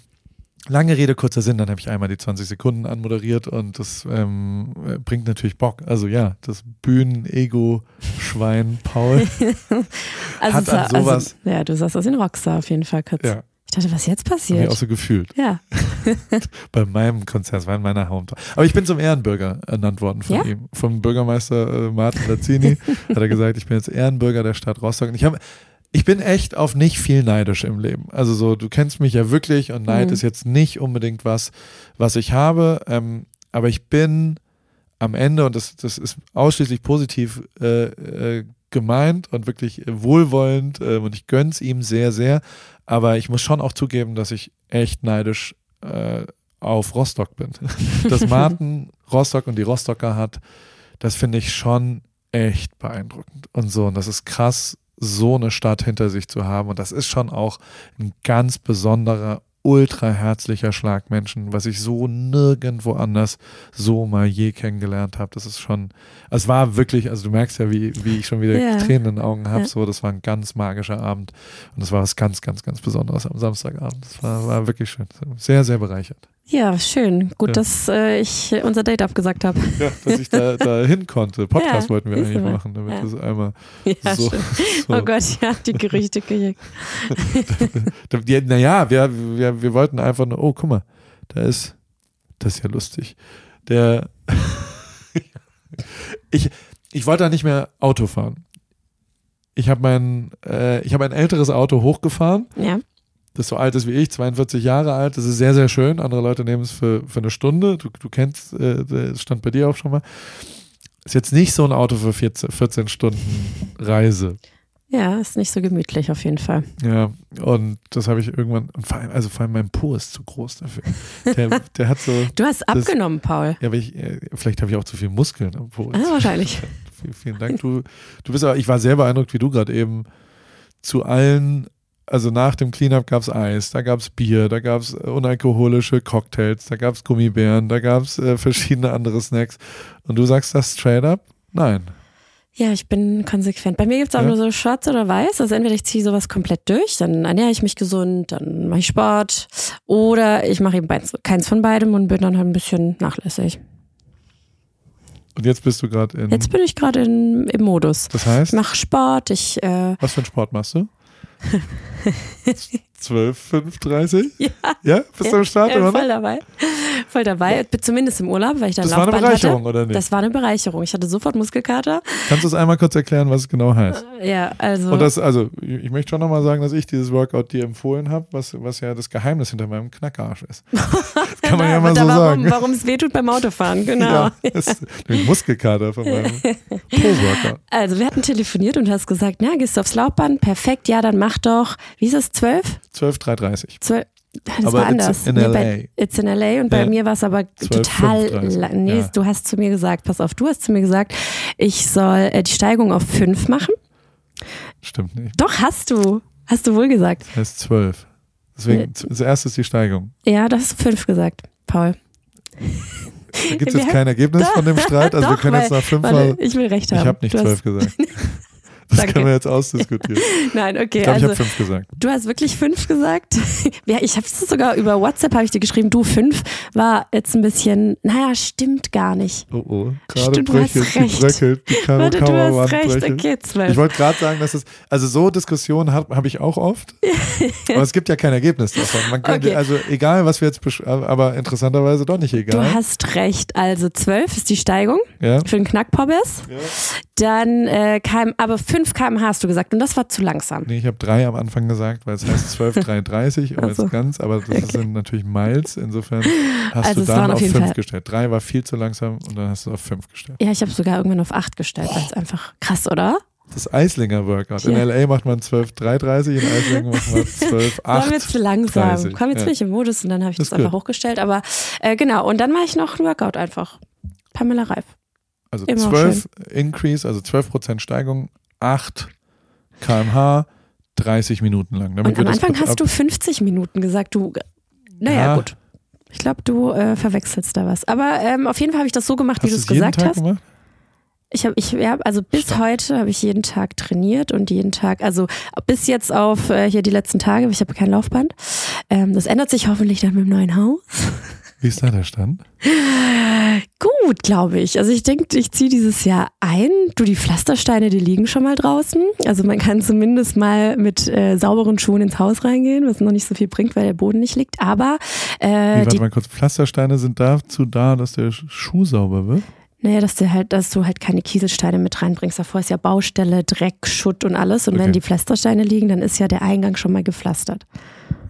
lange Rede, kurzer Sinn, dann habe ich einmal die 20 Sekunden anmoderiert und das ähm, äh, bringt natürlich Bock. Also ja, das Bühnen-Ego-Schwein Paul. also, hat an war- sowas- also, ja, du sahst aus wie ein Rockstar auf jeden Fall kurz. ja, Ich dachte, was jetzt habe ich passiert? auch so gefühlt. Ja. Bei meinem Konzert, war in meiner Hometown. Aber ich bin zum Ehrenbürger ernannt worden von Ja? ihm. Vom Bürgermeister äh, Martin Lazzini hat er gesagt, ich bin jetzt Ehrenbürger der Stadt Rostock. Und ich habe ich bin echt auf nicht viel neidisch im Leben. Also so, du kennst mich ja wirklich und Neid Mhm. ist jetzt nicht unbedingt was, was ich habe. Ähm, aber ich bin am Ende, und das, das ist ausschließlich positiv äh, äh, gemeint und wirklich wohlwollend äh, und ich gönn's ihm sehr, sehr. Aber ich muss schon auch zugeben, dass ich echt neidisch äh, auf Rostock bin. Dass Martin Rostock und die Rostocker hat, das finde ich schon echt beeindruckend. Und so, und das ist krass, so eine Stadt hinter sich zu haben. Und das ist schon auch ein ganz besonderer, ultra herzlicher Schlag Menschen, was ich so nirgendwo anders so mal je kennengelernt habe. Das ist schon, es war wirklich, also du merkst ja, wie, wie ich schon wieder Ja. Tränen in den Augen habe. Ja. So, das war ein ganz magischer Abend. Und das war was ganz, ganz, ganz Besonderes am Samstagabend. Das war, war wirklich schön. Sehr, sehr bereichert. Ja, schön. Gut, Ja. dass äh, ich unser Date abgesagt habe. Ja, dass ich da, da hin konnte. Podcast Ja, wollten wir eigentlich mal. machen, damit Ja. das einmal Ja, so, so Oh Gott, ja, die Gerüchteküche. Ja, naja, wir, wir, wir wollten einfach nur, oh, guck mal, da ist, das ist ja lustig. Der, ich, ich wollte da nicht mehr Auto fahren. Ich habe mein, äh, ich habe ein älteres Auto hochgefahren, Ja. Das so alt ist wie ich, 42 Jahre alt. Das ist sehr, sehr schön. Andere Leute nehmen es für, für eine Stunde. Du, du kennst, äh, das stand bei dir auch schon mal. Ist jetzt nicht so ein Auto für 14, 14 Stunden Reise. Ja, ist nicht so gemütlich auf jeden Fall. Ja, und das habe ich irgendwann, und vor allem, also vor allem mein Po ist zu groß dafür. Der, der hat so, Du hast Das- abgenommen, Paul. ja, aber ich, äh, vielleicht habe ich auch zu viel Muskeln am Po. Ah, wahrscheinlich. Vielen, vielen Dank. Du, du bist aber, ich war sehr beeindruckt, wie du gerade eben zu allen, also nach dem Cleanup gab es Eis, da gab es Bier, da gab es unalkoholische Cocktails, da gab es Gummibären, da gab es äh, verschiedene andere Snacks. Und du sagst das straight up? Nein. Ja, ich bin konsequent. Bei mir gibt's auch Ja. nur so schwarz oder weiß. Also entweder ich ziehe sowas komplett durch, dann ernähre ich mich gesund, dann mache ich Sport. Oder ich mache eben beins, keins von beidem und bin dann halt ein bisschen nachlässig. Und jetzt bist du gerade in. Jetzt bin ich gerade im Modus. das Ich heißt, mache Sport, ich äh, was für einen Sport machst du? 12, 5, 30? Ja. Ja? Bist du am Start äh, immer voll dabei. Voll dabei. Zumindest im Urlaub, weil ich dann Das war eine Laufband Bereicherung, hatte. oder nicht? Das war eine Bereicherung. Ich hatte sofort Muskelkater. Kannst du es einmal kurz erklären, was es genau heißt? Ja, also. Und das, also, ich möchte schon nochmal sagen, dass ich dieses Workout dir empfohlen habe, was, was ja das Geheimnis hinter meinem Knackarsch ist. Das kann man ja mal so warum, sagen. Warum es wehtut beim Autofahren, genau. Ja, das nämlich Muskelkater von meinem Pro-Workout. Also wir hatten telefoniert und du hast gesagt, na, gehst du aufs Laufband? Perfekt, ja, dann mach doch, wie ist es, zwölf? 12, 330. Zwölf? Das Aber war it's anders. in Nee, LA. bei, it's in LA und bei Ja. mir war es aber 12, total 35, lang. Nee, ja. du hast zu mir gesagt, pass auf, du hast zu mir gesagt, ich soll äh, die Steigung auf fünf machen. Stimmt nicht. Doch, hast du. Hast du wohl gesagt. Das heißt 12. Deswegen, das erste ist die Steigung. Ja, du hast fünf gesagt, Paul. Da gibt es Wir- jetzt kein Ergebnis von dem Streit. Also wir Doch, können jetzt nach fünfmal. Warte, ich will recht haben. Ich habe nicht Du hast- zwölf gesagt. Das Danke. können wir jetzt ausdiskutieren. Nein, okay. Ich glaube, ich also, habe fünf gesagt. Du hast wirklich fünf gesagt. Ja, ich habe es sogar über WhatsApp habe ich dir geschrieben. Du fünf war jetzt ein bisschen. Naja, stimmt gar nicht. Oh oh, gerade Stimmt, du hast bröchelt, die recht. bröchelt, die Karo Warte, du hast recht. bröchelt. Okay, zwölf. Ich wollte gerade sagen, dass es, also so Diskussionen habe hab ich auch oft, aber es gibt ja kein Ergebnis davon. Man könnte, Okay. also egal, was wir jetzt, aber interessanterweise doch nicht Du egal. hast recht. Also zwölf ist die Steigung Ja? für den Knackpobbes. ja. Dann äh, km, aber 5 km hast du gesagt und das war zu langsam. Nee, ich habe drei am Anfang gesagt, weil es heißt 12,33 um Ach so. jetzt ganz, aber das Okay. sind natürlich Miles, insofern hast Also du es dann auf auf jeden fünf Fall- gestellt. Drei war viel zu langsam und dann hast du auf fünf gestellt. Ja, ich habe sogar irgendwann auf acht gestellt, weil es einfach krass, oder? das Eislinger Workout. In LA macht man 12,330, in Eislingen macht man 12,8. Komm jetzt zu langsam. Komm, jetzt ja. bin ich im Modus und dann habe ich das, das einfach hochgestellt. Aber äh, genau, und dann mache ich noch ein Workout einfach. Pamela Reif. Also Immer 12 Increase, also 12% Steigung, 8 kmh, 30 Minuten lang. Damit und am Anfang hast du 50 Minuten gesagt. Du, naja, ja. gut. Ich glaube, du äh, verwechselst da was. Aber ähm, auf jeden Fall habe ich das so gemacht, hast wie du es gesagt Tag hast. Gemacht? Ich habe, ich ja, also bis Stark. heute habe ich jeden Tag trainiert und jeden Tag, also bis jetzt auf äh, hier die letzten Tage, ich habe kein Laufband. Ähm, das ändert sich hoffentlich dann mit dem neuen Haus. Wie ist da der Stand? Gut, glaube ich. Also ich denke, ich ziehe dieses Jahr ein. Du, die Pflastersteine, die liegen schon mal draußen. Also man kann zumindest mal mit äh, sauberen Schuhen ins Haus reingehen, was noch nicht so viel bringt, weil der Boden nicht liegt. Aber äh, Wie, warte mal kurz, Pflastersteine sind dazu da, dass der Schuh sauber wird? Naja, dass du halt, dass du halt keine Kieselsteine mit reinbringst. Davor ist ja Baustelle, Dreck, Schutt und alles. Und okay. wenn die Pflastersteine liegen, dann ist ja der Eingang schon mal gepflastert.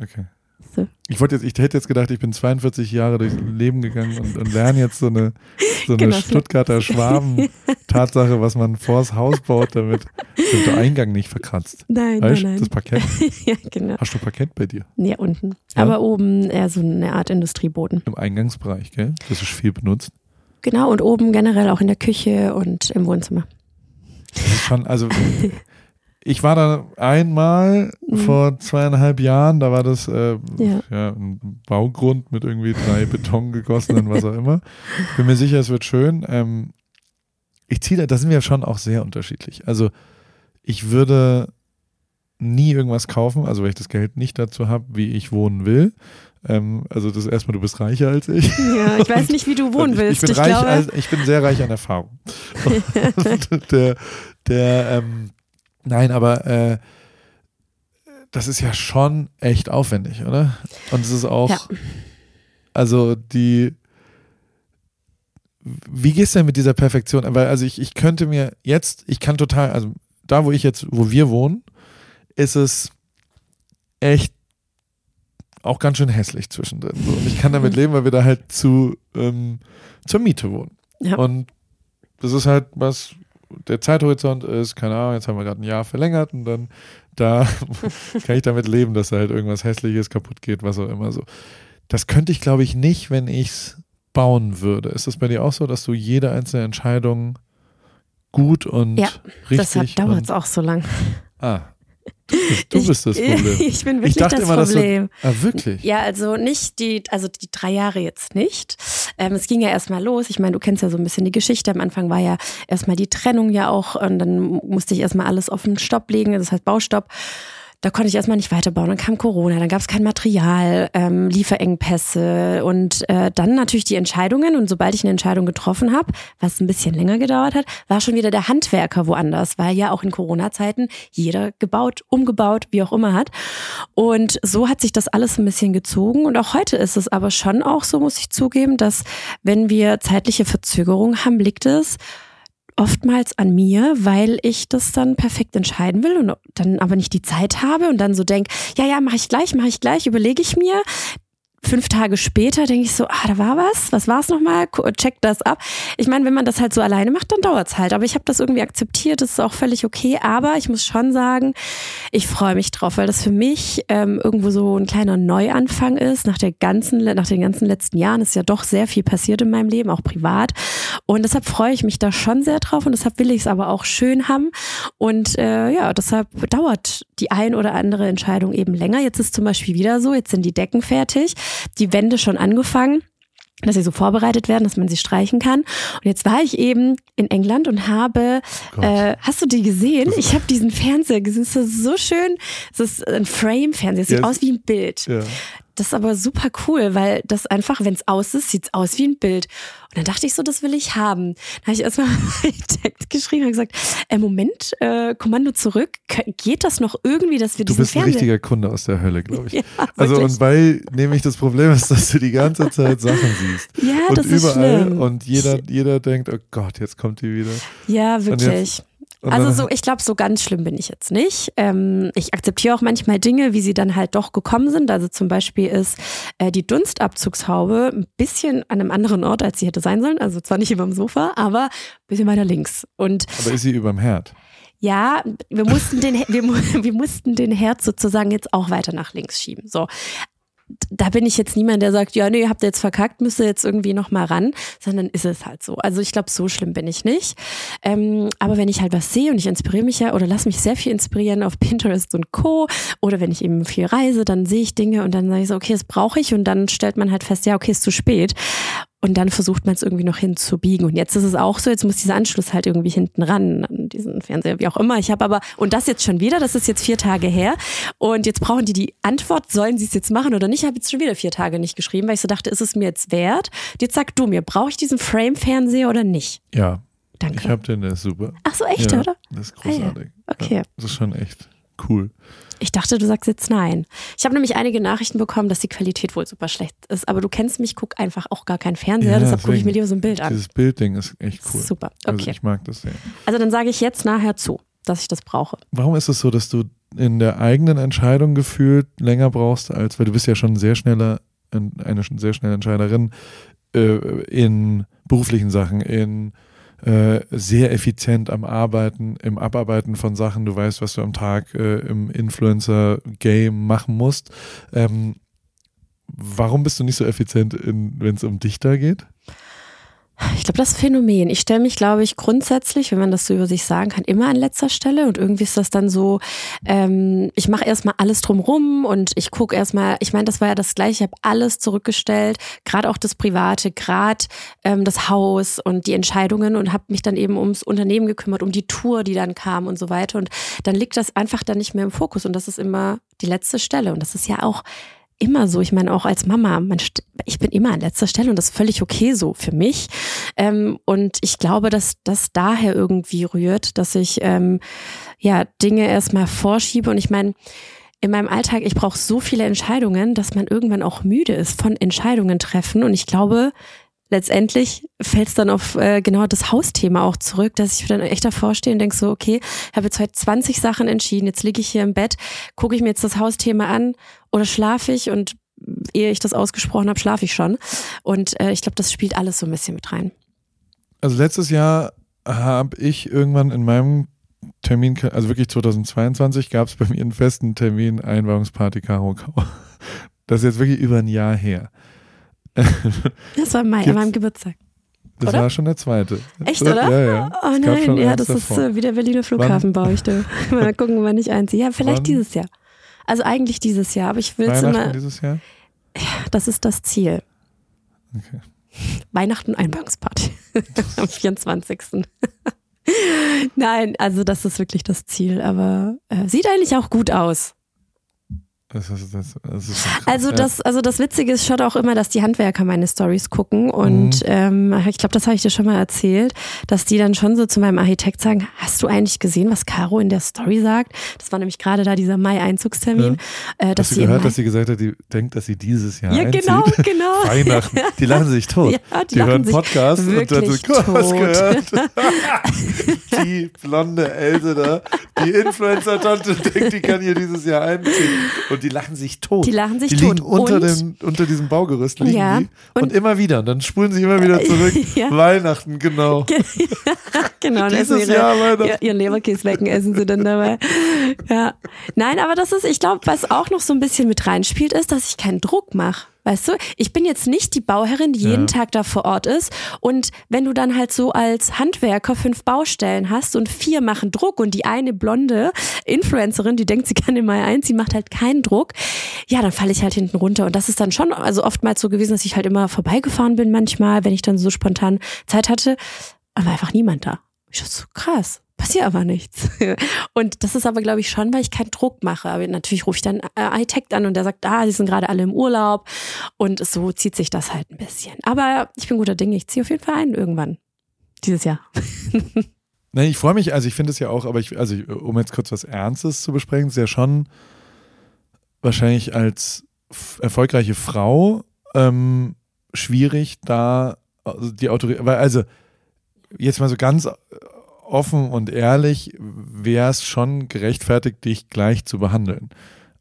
Okay. So. Ich wollte jetzt, ich hätte jetzt gedacht, ich bin 42 Jahre durchs Leben gegangen und, und lerne jetzt so eine, so eine genau. Stuttgarter Schwaben-Tatsache, was man vors Haus baut, damit, damit der Eingang nicht verkratzt. Nein, weißt, nein, nein. Das Parkett. ja, genau. Hast du Parkett bei dir? Ja, unten. Ja? Aber oben eher so eine Art Industrieboden. Im Eingangsbereich, gell? Das ist viel benutzt. Genau, und oben generell auch in der Küche und im Wohnzimmer. Das ist schon, also ich war da einmal mhm. vor zweieinhalb Jahren, da war das äh, ja. ja. ein Baugrund mit irgendwie drei Beton gegossenen, was auch immer. Ich bin mir sicher, es wird schön. Ähm, ich ziehe da, da sind wir schon auch sehr unterschiedlich. Also ich würde nie irgendwas kaufen, also weil ich das Geld nicht dazu habe, wie ich wohnen will. Ähm, also das ist erstmal, du bist reicher als ich. Ja, ich weiß nicht, wie du wohnen willst. Ich, bin, ich reich, als, ich bin sehr reich an Erfahrung. der, der ähm, nein, aber äh, das ist ja schon echt aufwendig, oder? Und es ist auch, ja. also die, wie gehst du denn mit dieser Perfektion? Weil, also ich, ich könnte mir jetzt, ich kann total, also da, wo ich jetzt, wo wir wohnen, ist es echt auch ganz schön hässlich zwischendrin. So. Und ich kann damit leben, weil wir da halt zu ähm, zur Miete wohnen. Ja. Und das ist halt was, der Zeithorizont ist, keine Ahnung, jetzt haben wir gerade ein Jahr verlängert und dann da kann ich damit leben, dass da halt irgendwas Hässliches kaputt geht, was auch immer so. Das könnte ich, glaube ich, nicht, wenn ich es bauen würde. Ist das bei dir auch so, dass du jede einzelne Entscheidung gut und ja, richtig. Deshalb dauert es auch so lang. Ah, Du bist, du bist das Problem. Ich, bin wirklich ich das immer, Problem. Du, ah, wirklich? Ja, also nicht die, also die drei Jahre jetzt nicht. Ähm, es ging ja erstmal los. Ich meine, du kennst ja so ein bisschen die Geschichte. Am Anfang war ja erstmal die Trennung ja auch und dann musste ich erstmal alles auf den Stopp legen, das heißt Baustopp da konnte ich erstmal nicht weiterbauen. Dann kam Corona, dann gab es kein Material, ähm, Lieferengpässe und äh, dann natürlich die Entscheidungen. Und sobald ich eine Entscheidung getroffen habe, was ein bisschen länger gedauert hat, war schon wieder der Handwerker woanders, weil ja auch in Corona-Zeiten jeder gebaut, umgebaut, wie auch immer hat. Und so hat sich das alles ein bisschen gezogen. Und auch heute ist es aber schon auch so, muss ich zugeben, dass wenn wir zeitliche Verzögerungen haben, liegt es oftmals an mir, weil ich das dann perfekt entscheiden will und dann aber nicht die Zeit habe und dann so denk, ja, ja, mache ich gleich, mache ich gleich, überlege ich mir fünf Tage später denke ich so, ah, da war was, was war es nochmal? Check das ab. Ich meine, wenn man das halt so alleine macht, dann dauert's halt. Aber ich habe das irgendwie akzeptiert, das ist auch völlig okay. Aber ich muss schon sagen, ich freue mich drauf, weil das für mich ähm, irgendwo so ein kleiner Neuanfang ist. Nach der ganzen, nach den ganzen letzten Jahren ist ja doch sehr viel passiert in meinem Leben, auch privat. Und deshalb freue ich mich da schon sehr drauf und deshalb will ich es aber auch schön haben. Und äh, ja, deshalb dauert die ein oder andere Entscheidung eben länger. Jetzt ist zum Beispiel wieder so, jetzt sind die Decken fertig die Wände schon angefangen dass sie so vorbereitet werden, dass man sie streichen kann. Und jetzt war ich eben in England und habe, äh, hast du die gesehen? Ich habe diesen Fernseher gesehen, das ist so schön. Das ist ein Frame-Fernseher, sieht ja, aus wie ein Bild. Ja. Das ist aber super cool, weil das einfach, wenn es aus ist, sieht es aus wie ein Bild. Und dann dachte ich so, das will ich haben. Da habe ich erstmal Text geschrieben und gesagt, äh, Moment, äh, Kommando zurück, geht das noch irgendwie, dass wir du diesen Du bist ein richtiger Kunde aus der Hölle, glaube ich. ja, also und weil nämlich das Problem ist, dass du die ganze Zeit Sachen siehst. Ja, und das überall ist schlimm. und jeder, jeder denkt, oh Gott, jetzt kommt die wieder. Ja, wirklich. Also so, ich glaube, so ganz schlimm bin ich jetzt nicht. Ähm, ich akzeptiere auch manchmal Dinge, wie sie dann halt doch gekommen sind. Also zum Beispiel ist äh, die Dunstabzugshaube ein bisschen an einem anderen Ort, als sie hätte sein sollen. Also zwar nicht über dem Sofa, aber ein bisschen weiter links. Und aber ist sie über dem Herd? Ja, wir mussten den, wir, wir mussten den Herd sozusagen jetzt auch weiter nach links schieben. So da bin ich jetzt niemand, der sagt, ja, nee, habt ihr jetzt verkackt, müsst ihr jetzt irgendwie nochmal ran, sondern ist es halt so. Also ich glaube, so schlimm bin ich nicht. Ähm, aber wenn ich halt was sehe und ich inspiriere mich ja oder lass mich sehr viel inspirieren auf Pinterest und Co. oder wenn ich eben viel reise, dann sehe ich Dinge und dann sage ich so, okay, das brauche ich und dann stellt man halt fest, ja, okay, ist zu spät. Und dann versucht man es irgendwie noch hinzubiegen. Und jetzt ist es auch so, jetzt muss dieser Anschluss halt irgendwie hinten ran, an diesen Fernseher, wie auch immer. Ich habe aber, und das jetzt schon wieder, das ist jetzt vier Tage her. Und jetzt brauchen die die Antwort, sollen sie es jetzt machen oder nicht? Ich habe jetzt schon wieder vier Tage nicht geschrieben, weil ich so dachte, ist es mir jetzt wert? Jetzt sag du mir, brauche ich diesen Frame-Fernseher oder nicht? Ja. Danke. Ich habe den, der ist super. Ach so, echt, ja, oder? Das ist großartig. Ah, ja. Okay. Ja, das ist schon echt cool. Ich dachte, du sagst jetzt nein. Ich habe nämlich einige Nachrichten bekommen, dass die Qualität wohl super schlecht ist. Aber du kennst mich, guck einfach auch gar keinen Fernseher, Ja, deshalb gucke ich mir lieber so ein Bild an. Dieses Bildding ist echt cool. Super, Also okay. ich mag das sehr. Also dann sage ich jetzt nachher zu, dass ich das brauche. Warum ist es so, dass du in der eigenen Entscheidung gefühlt länger brauchst, als, weil du bist ja schon sehr schneller, eine sehr schnelle Entscheiderin äh, in beruflichen Sachen, in äh, sehr effizient am Arbeiten, im Abarbeiten von Sachen. Du weißt, was du am Tag äh, im Influencer-Game machen musst. Ähm, warum bist du nicht so effizient, wenn es um dich da geht? Ich glaube, das Phänomen. Ich stelle mich, glaube ich, grundsätzlich, wenn man das so über sich sagen kann, immer an letzter Stelle. Und irgendwie ist das dann so, ähm, ich mache erstmal alles drumrum und ich gucke erstmal, ich meine, das war ja das Gleiche, ich habe alles zurückgestellt, gerade auch das Private, gerade ähm, das Haus und die Entscheidungen und habe mich dann eben ums Unternehmen gekümmert, um die Tour, die dann kam und so weiter. Und dann liegt das einfach dann nicht mehr im Fokus. Und das ist immer die letzte Stelle. Und das ist ja auch immer so. Ich meine, auch als Mama, man, ich bin immer an letzter Stelle und das ist völlig okay so für mich. Ähm, und ich glaube, dass das daher irgendwie rührt, dass ich ähm, ja Dinge erstmal vorschiebe. Und ich meine, in meinem Alltag, ich brauche so viele Entscheidungen, dass man irgendwann auch müde ist von Entscheidungen treffen. Und ich glaube, letztendlich fällt es dann auf äh, genau das Hausthema auch zurück, dass ich dann echt davor stehe und denke so, okay, ich habe jetzt heute 20 Sachen entschieden, jetzt liege ich hier im Bett, gucke ich mir jetzt das Hausthema an oder schlafe ich und ehe ich das ausgesprochen habe, schlafe ich schon. Und äh, ich glaube, das spielt alles so ein bisschen mit rein. Also letztes Jahr habe ich irgendwann in meinem Termin, also wirklich 2022, gab es bei mir einen festen Termin, Einweihungsparty Karo Kau. Das ist jetzt wirklich über ein Jahr her. Das war Mai, an meinem Geburtstag. Das Oder? war schon der zweite. Echt, oder? Ja, ja. Oh nein, ja, das ist davor. äh, wie der Berliner Flughafen, baue ich da. Mal gucken, wann ich einziehe. Ja, vielleicht Wann? dieses Jahr. Also eigentlich dieses Jahr, aber ich will es immer, dieses Jahr? das ist das Ziel. Okay. Weihnachten Einweihungsparty am 24. Nein, also das ist wirklich das Ziel, aber äh, sieht eigentlich auch gut aus. Das ist, das, das ist Also ja. das, also das Witzige ist schon auch immer, dass die Handwerker meine Stories gucken und ähm, ich glaube, das habe ich dir schon mal erzählt, dass die dann schon so zu meinem Architekt sagen, hast du eigentlich gesehen, was Caro in der Story sagt? Das war nämlich gerade da dieser Mai-Einzugstermin, äh, dass Hast du gehört, dass sie gesagt hat, die denkt, dass sie dieses Jahr ja, einzieht? genau, genau. Weihnachten. Die lachen sich tot. Ja, die die, hören Podcast und dann so, tot. gehört? die blonde Else da, die Influencer-Tante denkt, die kann hier dieses Jahr einziehen. Und die lachen sich tot. Die lachen sich die tot. liegen unter, Und- dem, unter diesem Baugerüst liegen Ja, die. Und, und- immer wieder. Und dann spulen sie immer wieder zurück. Ja. Weihnachten, genau. genau, und Dieses ihre, Jahr Weihnachten. ihr- ihren Leberkäswecken essen sie dann dabei. Ja. Nein, aber das ist, ich glaube, was auch noch so ein bisschen mit reinspielt, ist, dass ich keinen Druck mache. Weißt du, ich bin jetzt nicht die Bauherrin, die jeden Ja. Tag da vor Ort ist. Und wenn du dann halt so als Handwerker fünf Baustellen hast und vier machen Druck und die eine blonde Influencerin, die denkt, sie kann im Mai einziehen, macht halt keinen Druck, ja, dann falle ich halt hinten runter. Und das ist dann schon, also oftmals so gewesen, dass ich halt immer vorbeigefahren bin manchmal, wenn ich dann so spontan Zeit hatte, aber einfach niemand da. Ich dachte so, krass, passiert aber nichts. Und das ist aber, glaube ich, schon, weil ich keinen Druck mache. Aber natürlich rufe ich dann äh, Architekt an und der sagt, ah, die sind gerade alle im Urlaub. Und so zieht sich das halt ein bisschen. Aber ich bin guter Dinge, ich ziehe auf jeden Fall ein irgendwann. Dieses Jahr. Nein, ich freue mich, also ich finde es ja auch, aber ich, also um jetzt kurz was Ernstes zu besprechen, ist ja schon wahrscheinlich als erfolgreiche Frau ähm, schwierig, da also die Autorität, weil also jetzt mal so ganz offen und ehrlich, wäre es schon gerechtfertigt, dich gleich zu behandeln.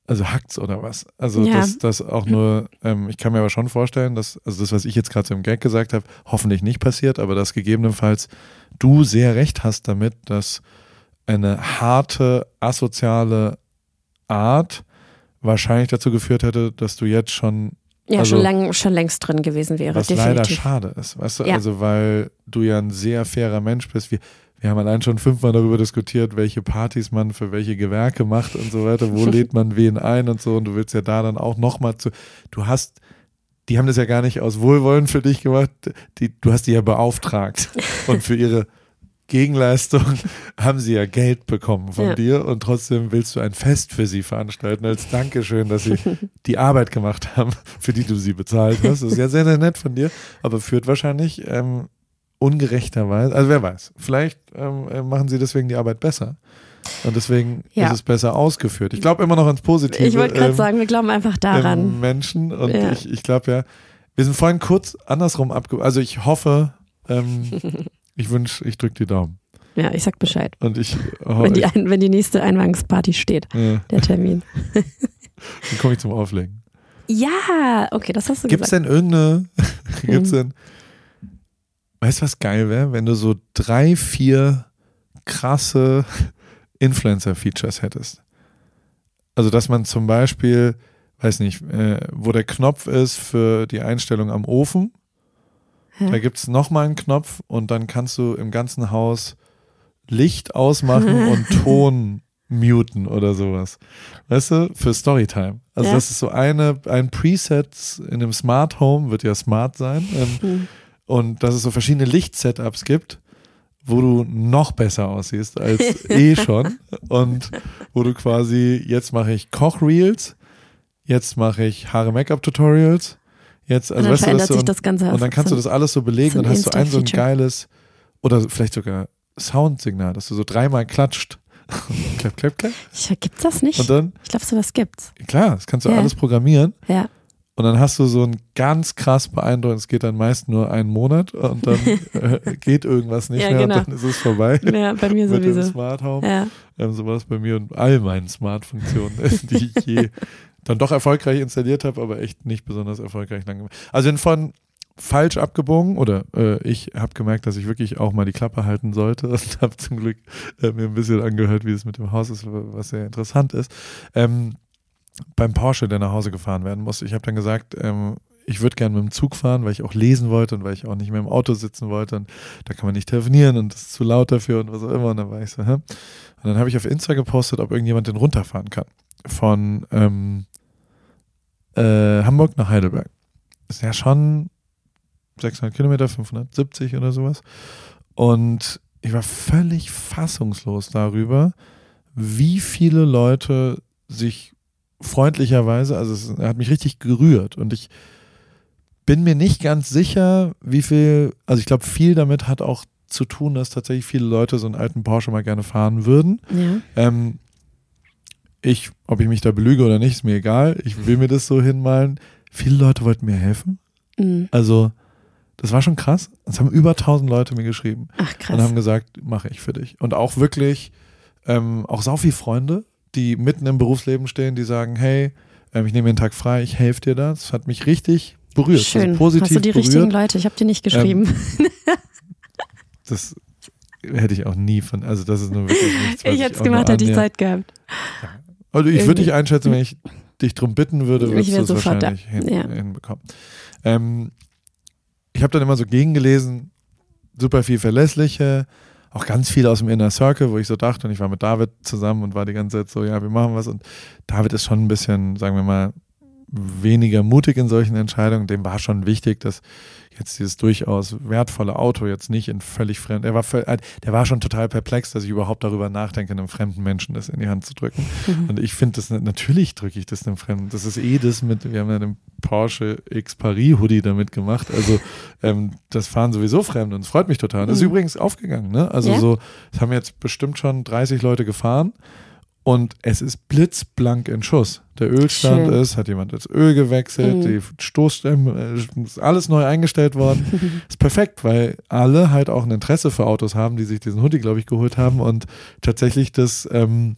Also hackt's oder was? Also Ja. das, das auch nur, ähm, ich kann mir aber schon vorstellen, dass, also das, was ich jetzt gerade so im Gag gesagt habe, hoffentlich nicht passiert, aber dass gegebenenfalls du sehr recht hast damit, dass eine harte, asoziale Art wahrscheinlich dazu geführt hätte, dass du jetzt schon Ja, Also- schon, lang, schon längst drin gewesen wäre, was leider definitiv. schade ist, weißt du? Ja. Also weil du ja ein sehr fairer Mensch bist. Wir, wir haben allein schon fünfmal darüber diskutiert, welche Partys man für welche Gewerke macht und so weiter. Wo lädt man wen ein und so. Und du willst ja da dann auch nochmal zu. Du hast, die haben das ja gar nicht aus Wohlwollen für dich gemacht. Die, du hast die ja beauftragt. Und für ihre Gegenleistung haben sie ja Geld bekommen von Ja. dir und trotzdem willst du ein Fest für sie veranstalten als Dankeschön, dass sie die Arbeit gemacht haben, für die du sie bezahlt hast. Das ist ja sehr, sehr nett von dir, aber führt wahrscheinlich ähm, ungerechterweise, also wer weiß, vielleicht ähm, äh, machen sie deswegen die Arbeit besser. Und deswegen Ja. ist es besser ausgeführt. Ich glaube immer noch ans Positive. Ich wollte gerade ähm, sagen, wir glauben einfach daran. Menschen und Ja. ich, ich glaube ja, wir sind vorhin kurz andersrum abge... Also ich hoffe, ähm, ich wünsche, ich drücke die Daumen. Ja, ich sag Bescheid. Und ich, oh, Wenn die, ein, wenn die nächste Einweihungsparty steht, ja, der Termin. dann komme ich zum Auflegen. Ja, okay, das hast du Gibt es gesagt. denn irgendeine, gibt's denn, weißt du, was geil wäre, wenn du so drei, vier krasse Influencer-Features hättest? Also, dass man zum Beispiel, weiß nicht, äh, wo der Knopf ist für die Einstellung am Ofen, Ja. da gibt es nochmal einen Knopf und dann kannst du im ganzen Haus Licht ausmachen und Ton muten oder sowas. Weißt du, für Storytime. Also Ja. das ist so eine, ein Preset in einem Smart Home, wird ja smart sein. Ähm, Hm. Und dass es so verschiedene Lichtsetups gibt, wo du noch besser aussiehst als eh schon. Und wo du quasi, jetzt mache ich Kochreels, jetzt mache ich Haare Make-up Tutorials, jetzt, Und also dann weißt du, du, sich und, das Ganze. und dann kannst du das alles so belegen und hast du ein so ein geiles, oder vielleicht sogar Soundsignal, dass du so dreimal klatscht. klapp, klapp, klapp. Ich, gibt's das nicht? Und dann, Ich glaube, sowas gibt's. klar, das kannst du Ja. alles programmieren. Ja. Und dann hast du so ein ganz krass beeindruckendes, es geht dann meist nur einen Monat und dann äh, geht irgendwas nicht Ja, mehr genau. und dann ist es vorbei. ja, bei mir Mit dem sowieso. Smart Home. Ja. Ähm, so war es bei mir und all meinen Smart-Funktionen, die ich je dann doch erfolgreich installiert habe, aber echt nicht besonders erfolgreich lang gemacht. Also in von falsch abgebogen oder äh, ich habe gemerkt, dass ich wirklich auch mal die Klappe halten sollte und habe zum Glück äh, mir ein bisschen angehört, wie es mit dem Haus ist, was sehr interessant ist. Ähm, beim Porsche, der nach Hause gefahren werden musste, ich habe dann gesagt, ähm, ich würde gerne mit dem Zug fahren, weil ich auch lesen wollte und weil ich auch nicht mehr im Auto sitzen wollte und da kann man nicht telefonieren und das ist zu laut dafür und was auch immer und dann war ich so, hä? Und dann habe ich auf Insta gepostet, ob irgendjemand den runterfahren kann von ähm, äh, Hamburg nach Heidelberg. Ist ja schon 600 Kilometer, 570 oder sowas. Und ich war völlig fassungslos darüber, wie viele Leute sich freundlicherweise, also es hat mich richtig gerührt und ich bin mir nicht ganz sicher, wie viel, also ich glaube, viel damit hat auch zu tun, dass tatsächlich viele Leute so einen alten Porsche mal gerne fahren würden. Ja. Ähm, ich, ob ich mich da belüge oder nicht, ist mir egal. Ich will mir das so hinmalen. Viele Leute wollten mir helfen. Mhm. Also, das war schon krass. Es haben über 1000 Leute mir geschrieben Ach, und krass. haben gesagt, mache ich für dich. Und auch wirklich, ähm, auch sau viele Freunde, die mitten im Berufsleben stehen, die sagen, hey, ähm, ich nehme den Tag frei, ich helfe dir da. Das hat mich richtig berührt. Schön. Also positiv Hast du die berührt. richtigen Leute? Ich habe dir nicht geschrieben. Das hätte ich auch nie von, also das ist nur wirklich nichts, ich hätte es gemacht, hätte ich Zeit gehabt. Also ich würde dich einschätzen, wenn ich dich drum bitten würde, Ich würdest du es wahrscheinlich hin, Ja. hinbekommen. Ähm, ich habe dann immer so gegengelesen, super viel verlässliche, auch ganz viel aus dem Inner Circle, wo ich so dachte, und ich war mit David zusammen und war die ganze Zeit so, ja, wir machen was. Und David ist schon ein bisschen, sagen wir mal, weniger mutig in solchen Entscheidungen. Dem war schon wichtig, dass jetzt dieses durchaus wertvolle Auto jetzt nicht in völlig fremd, er war, äh, der war schon total perplex, dass ich überhaupt darüber nachdenke, einem fremden Menschen das in die Hand zu drücken. Mhm. Und ich finde das, natürlich drücke ich das einem Fremden. Das ist eh das mit, wir haben ja den Porsche X Paris Hoodie damit gemacht. Also ähm, das fahren sowieso Fremde und es freut mich total. Das ist Mhm. übrigens aufgegangen, ne? Also Ja? so, es haben jetzt bestimmt schon 30 Leute gefahren und es ist blitzblank in Schuss. Der Ölstand Schön. ist, hat jemand das Öl gewechselt, Mhm. die Stoßstämme, äh, ist alles neu eingestellt worden. ist perfekt, weil alle halt auch ein Interesse für Autos haben, die sich diesen Hoodie, glaube ich, geholt haben und tatsächlich das ähm,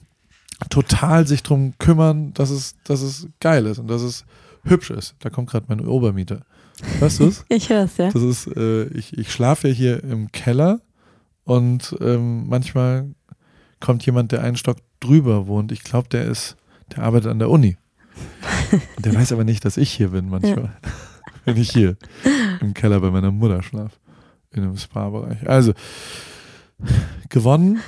total sich drum kümmern, dass es, dass es geil ist und dass es hübsch ist. Da kommt gerade mein Obermieter. Weißt du es? Ich höre es, ja. Das ist, äh, ich, ich schlafe ja hier im Keller und ähm, manchmal kommt jemand, der einen Stock drüber wohnt. Ich glaube, der ist, der arbeitet an der Uni. Und der weiß aber nicht, dass ich hier bin manchmal. Ja. Wenn ich hier im Keller bei meiner Mutter schlafe. In einem Spa-Bereich. Also, gewonnen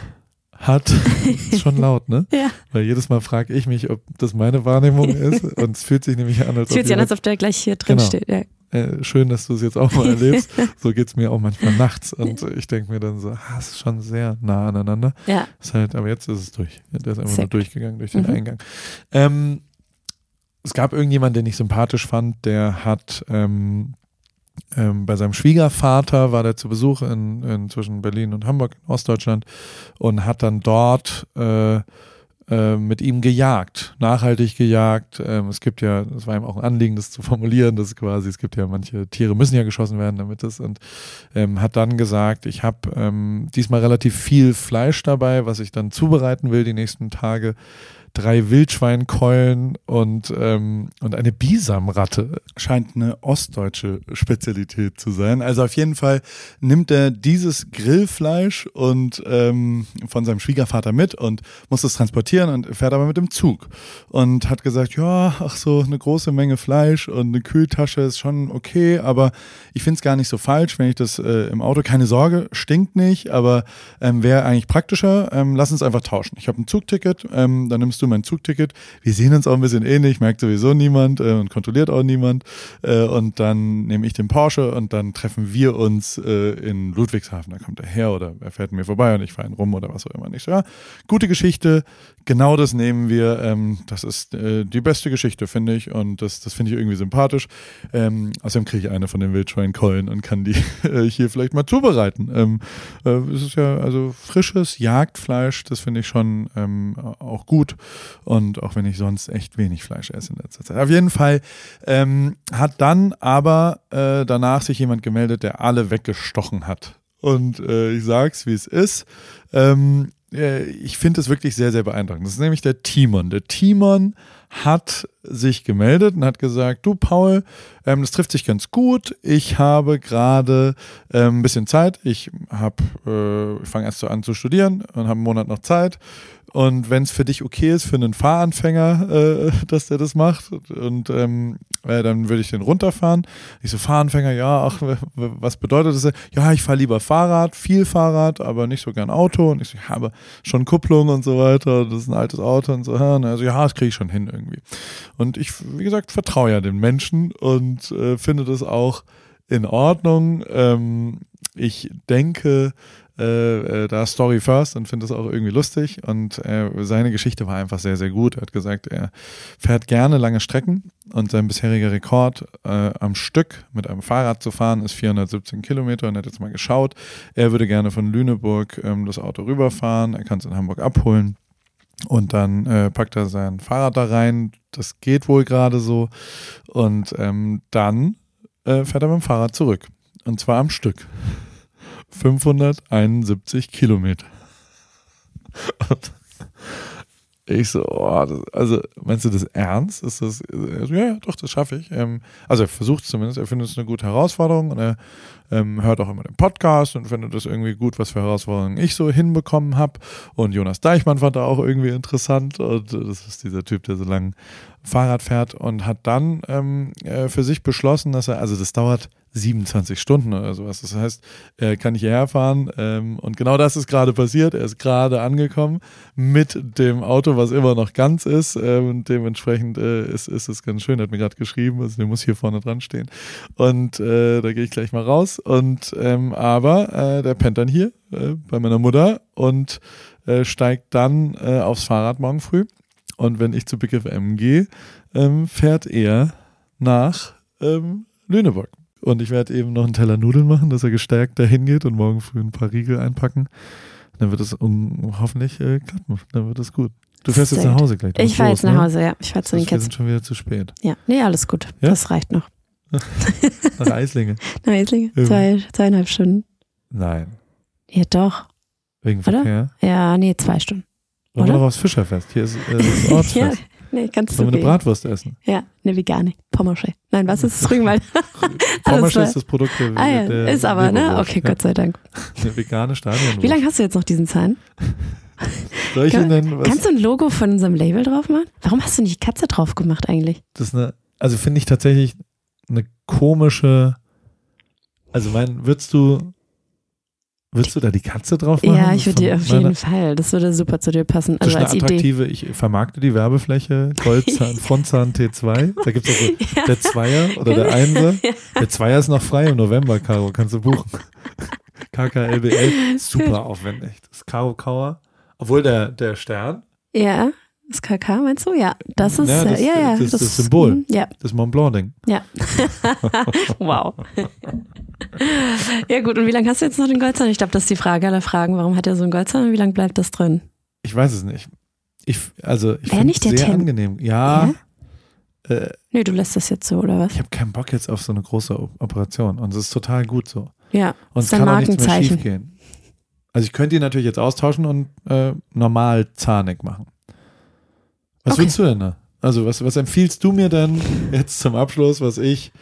hat, ist schon laut, ne? Ja. Weil jedes Mal frage ich mich, ob das meine Wahrnehmung ist. Und es fühlt sich nämlich an, als es fühlt sich an, als ob der gleich hier drin genau. steht. Ja. Äh, schön, dass du es jetzt auch mal erlebst. so geht es mir auch manchmal nachts. Und ich denke mir dann so, ah, es ist schon sehr nah aneinander. Ja. Ist halt, aber jetzt ist es durch. Der ist einfach nur durchgegangen durch den mhm. Eingang. Ähm, es gab irgendjemanden, den ich sympathisch fand, der hat ähm, ähm, bei seinem Schwiegervater war der zu Besuch in, in zwischen Berlin und Hamburg in Ostdeutschland und hat dann dort äh, äh, mit ihm gejagt, nachhaltig gejagt. Ähm, es gibt ja, es war ihm auch ein Anliegen, das zu formulieren, dass quasi, es gibt ja manche Tiere müssen ja geschossen werden, damit es und ähm, hat dann gesagt, ich habe ähm, diesmal relativ viel Fleisch dabei, was ich dann zubereiten will die nächsten Tage drei Wildschweinkeulen und, ähm, und eine Bisamratte. Scheint eine ostdeutsche Spezialität zu sein. Also auf jeden Fall nimmt er dieses Grillfleisch und ähm, von seinem Schwiegervater mit und muss es transportieren und fährt aber mit dem Zug. Und hat gesagt, ja, ach so, eine große Menge Fleisch und eine Kühltasche ist schon okay, aber ich finde es gar nicht so falsch, wenn ich das äh, im Auto, keine Sorge, stinkt nicht, aber ähm, wäre eigentlich praktischer, ähm, lass uns einfach tauschen. Ich habe ein Zugticket, ähm, dann nimmst du du mein Zugticket? Wir sehen uns auch ein bisschen ähnlich, merkt sowieso niemand äh, und kontrolliert auch niemand. Äh, und dann nehme ich den Porsche und dann treffen wir uns äh, in Ludwigshafen. Da kommt er her oder er fährt mir vorbei und ich fahre ihn rum oder was auch immer. Nicht ja, gute Geschichte, genau das nehmen wir. Ähm, das ist äh, die beste Geschichte, finde ich. Und das, das finde ich irgendwie sympathisch. Ähm, außerdem kriege ich eine von den Wildschweinkeulen und kann die äh, hier vielleicht mal zubereiten. Ähm, äh, es ist ja also frisches Jagdfleisch, das finde ich schon ähm, auch gut. Und auch wenn ich sonst echt wenig Fleisch esse in letzter Zeit. Auf jeden Fall ähm, hat dann aber äh, danach sich jemand gemeldet, der alle weggestochen hat. Und äh, ich sag's, wie es ist. Ähm, äh, ich finde es wirklich sehr, sehr beeindruckend. Das ist nämlich der Timon. Der Timon hat sich gemeldet und hat gesagt, du Paul, ähm, das trifft sich ganz gut. Ich habe gerade ähm, ein bisschen Zeit. Ich habe, äh, fange erst so an zu studieren und habe einen Monat noch Zeit. Und wenn es für dich okay ist, für einen Fahranfänger, äh, dass der das macht, und ähm, äh, dann würde ich den runterfahren. Ich so, Fahranfänger, ja, ach, was bedeutet das? Ja, ich fahre lieber Fahrrad, viel Fahrrad, aber nicht so gern Auto. Und ich so, ich habe schon Kupplung und so weiter, das ist ein altes Auto und so. Also ja, das kriege ich schon hin irgendwie. Und ich, wie gesagt, vertraue ja den Menschen und äh, finde das auch in Ordnung. Ähm, ich denke, äh, äh, da Story first und finde das auch irgendwie lustig. Und äh, seine Geschichte war einfach sehr, sehr gut. Er hat gesagt, er fährt gerne lange Strecken und sein bisheriger Rekord äh, am Stück mit einem Fahrrad zu fahren ist 417 Kilometer und er hat jetzt mal geschaut. Er würde gerne von Lüneburg ähm, das Auto rüberfahren. Er kann es in Hamburg abholen. Und dann äh, packt er sein Fahrrad da rein. Das geht wohl gerade so. Und ähm, dann äh, fährt er mit dem Fahrrad zurück. Und zwar am Stück. 571 Kilometer. Und ich so, oh, das, also meinst du das ernst? Ist das, ja, ja, doch, das schaffe ich. Ähm, also er versucht es zumindest, er findet es eine gute Herausforderung und er ähm, hört auch immer den Podcast und findet das irgendwie gut, was für Herausforderungen ich so hinbekommen habe. Und Jonas Deichmann fand er auch irgendwie interessant und das ist dieser Typ, der so lange Fahrrad fährt und hat dann ähm, äh, für sich beschlossen, dass er, also das dauert 27 Stunden oder sowas. Das heißt, er kann nicht hierher fahren ähm, und genau das ist gerade passiert. Er ist gerade angekommen mit dem Auto, was immer noch ganz ist ähm, dementsprechend äh, ist, ist es ganz schön. Er hat mir gerade geschrieben, also der muss hier vorne dran stehen und äh, da gehe ich gleich mal raus und ähm, aber äh, der pennt dann hier äh, bei meiner Mutter und äh, steigt dann äh, aufs Fahrrad morgen früh und wenn ich zu Big FM gehe, ähm, fährt er nach ähm, Lüneburg. Und ich werde eben noch einen Teller Nudeln machen, dass er gestärkt dahin geht und morgen früh ein paar Riegel einpacken. Dann wird es um, hoffentlich äh, klappen. Dann wird es gut. Du fährst jetzt nach Hause gleich. Ich fahre jetzt nach ne? Hause, ja. Ich fahre zu den Kids. Wir sind schon wieder zu spät. Ja, nee, alles gut. Ja? Das reicht noch. nach Eislinge. Nach Eislinge. Zwei, zweieinhalb Stunden. Nein. Ja, doch. Wegen Verkehr? Oder? Ja, nee, zwei Stunden. Wollen wir noch aufs Fischerfest? Hier ist äh, das Ortsfest. ja, Nee, kannst Sollen wir eine Bratwurst essen? Ja, eine vegane. Pommersche. Nein, was ist das Rügenwald? Pommersche ist das Produkt der, ah, ja, der Ist aber, ne? Okay, ja. Gott sei Dank. Eine vegane Stadion. Wie lange hast du jetzt noch diesen Zahn? Soll ich Ihnen denn was? Kannst du ein Logo von unserem Label drauf machen? Warum hast du nicht Katze drauf gemacht eigentlich? Das ist eine, also finde ich tatsächlich eine komische. Also mein, würdest du, würdest du da die Katze drauf machen? Ja, ich würde dir auf jeden Fall. Das würde super zu dir passen. Das Also ist eine als Idee. attraktive, ich vermarkte die Werbefläche, Goldzahn, Frontzahn T2. Da gibt es also der Zweier oder der Einser. Der Zweier ist noch frei im November, Caro, kannst du buchen. KKLBL, super aufwendig. Das ist Caro Kauer. Obwohl der, der Stern, Ja, das KK meinst du? Ja, das ist, Ja, das- ja, ja. das ist das Symbol. mm, Ja, das Mont Blanc-Ding. ja. wow. ja gut, und wie lange hast du jetzt noch den Goldzahn? Ich glaube, das ist die Frage aller Fragen. Warum hat er so einen Goldzahn und wie lange bleibt das drin? Ich weiß es nicht. Ich, also, ich finde nicht es der sehr Ten- angenehm. Ja, äh, Nee, du lässt das jetzt so, oder was? ich habe keinen Bock jetzt auf so eine große Operation und es ist total gut so. Ja, Und das es kann auch nichts mehr schief gehen. Also ich könnte ihn natürlich jetzt austauschen und äh, normal zahnig machen. Was Okay. willst du denn da? Also was, was empfiehlst du mir denn jetzt zum Abschluss, was ich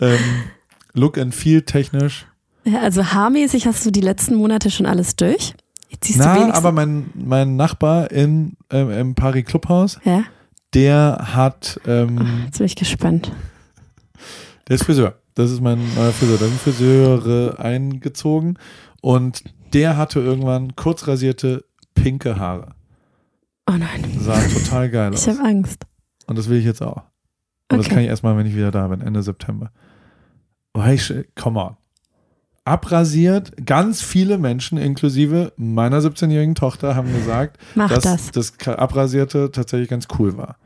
ähm, Look and Feel technisch? Ja, also haarmäßig hast du die letzten Monate schon alles durch. Jetzt siehst du Na, wenigstens. aber mein, mein Nachbar in, ähm, im Paris Clubhaus, ja, der hat, ähm, jetzt bin ich gespannt. der ist Friseur. Das ist mein neuer Friseur. Da sind Friseure eingezogen und der hatte irgendwann kurz rasierte pinke Haare. Oh nein, Sah total geil ich aus. habe Angst. Und das will ich jetzt auch. Das Okay. kann ich erstmal, wenn ich wieder da bin, Ende September. Oh, ich, come on. Abrasiert, ganz viele Menschen, inklusive meiner 17-jährigen Tochter, haben gesagt, Mach dass das. das Abrasierte tatsächlich ganz cool war.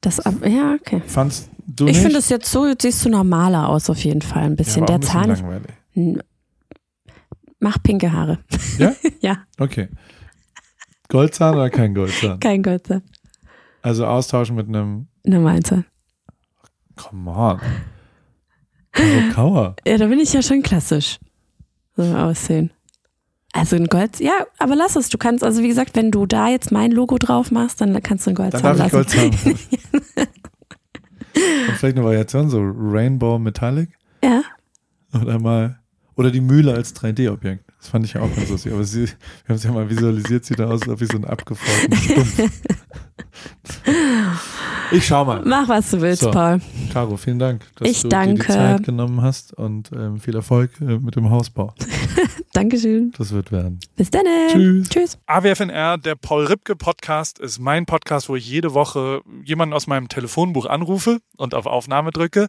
Das ja, okay. Fandst du Ich finde es jetzt so, jetzt siehst du normaler aus auf jeden Fall. Ein bisschen. ja, Der ein bisschen Zahn. langweilig. Mach pinke Haare. Ja? ja, Okay. Goldzahn oder kein Goldzahn? kein Goldzahn. Also austauschen mit einem, Normalen Zahn. come on. Karo Kauer. Ja, da bin ich ja schon klassisch. So aussehen. Also ein Gold, ja, aber lass es. Du kannst, also wie gesagt, wenn du da jetzt mein Logo drauf machst, dann kannst du ein Dann Goldzahn darf ich lassen. Goldzahn. Und vielleicht eine Variation, so Rainbow Metallic. Ja, Oder mal, oder die Mühle als 3D-Objekt. Das fand ich ja auch ganz lustig. Aber sie, wir haben es ja mal visualisiert, sieht da aus als wie so ein abgefrorten Stumpf. Ich schau mal. mach was du willst, So. Paul. Caro, vielen Dank, dass Ich du danke. dir die Zeit genommen hast und ähm, viel Erfolg äh, mit dem Hausbau. Dankeschön. Das wird werden. Bis dann. Tschüss. Tschüss. AWFNR, der Paul Ripke Podcast, ist mein Podcast, wo ich jede Woche jemanden aus meinem Telefonbuch anrufe und auf Aufnahme drücke.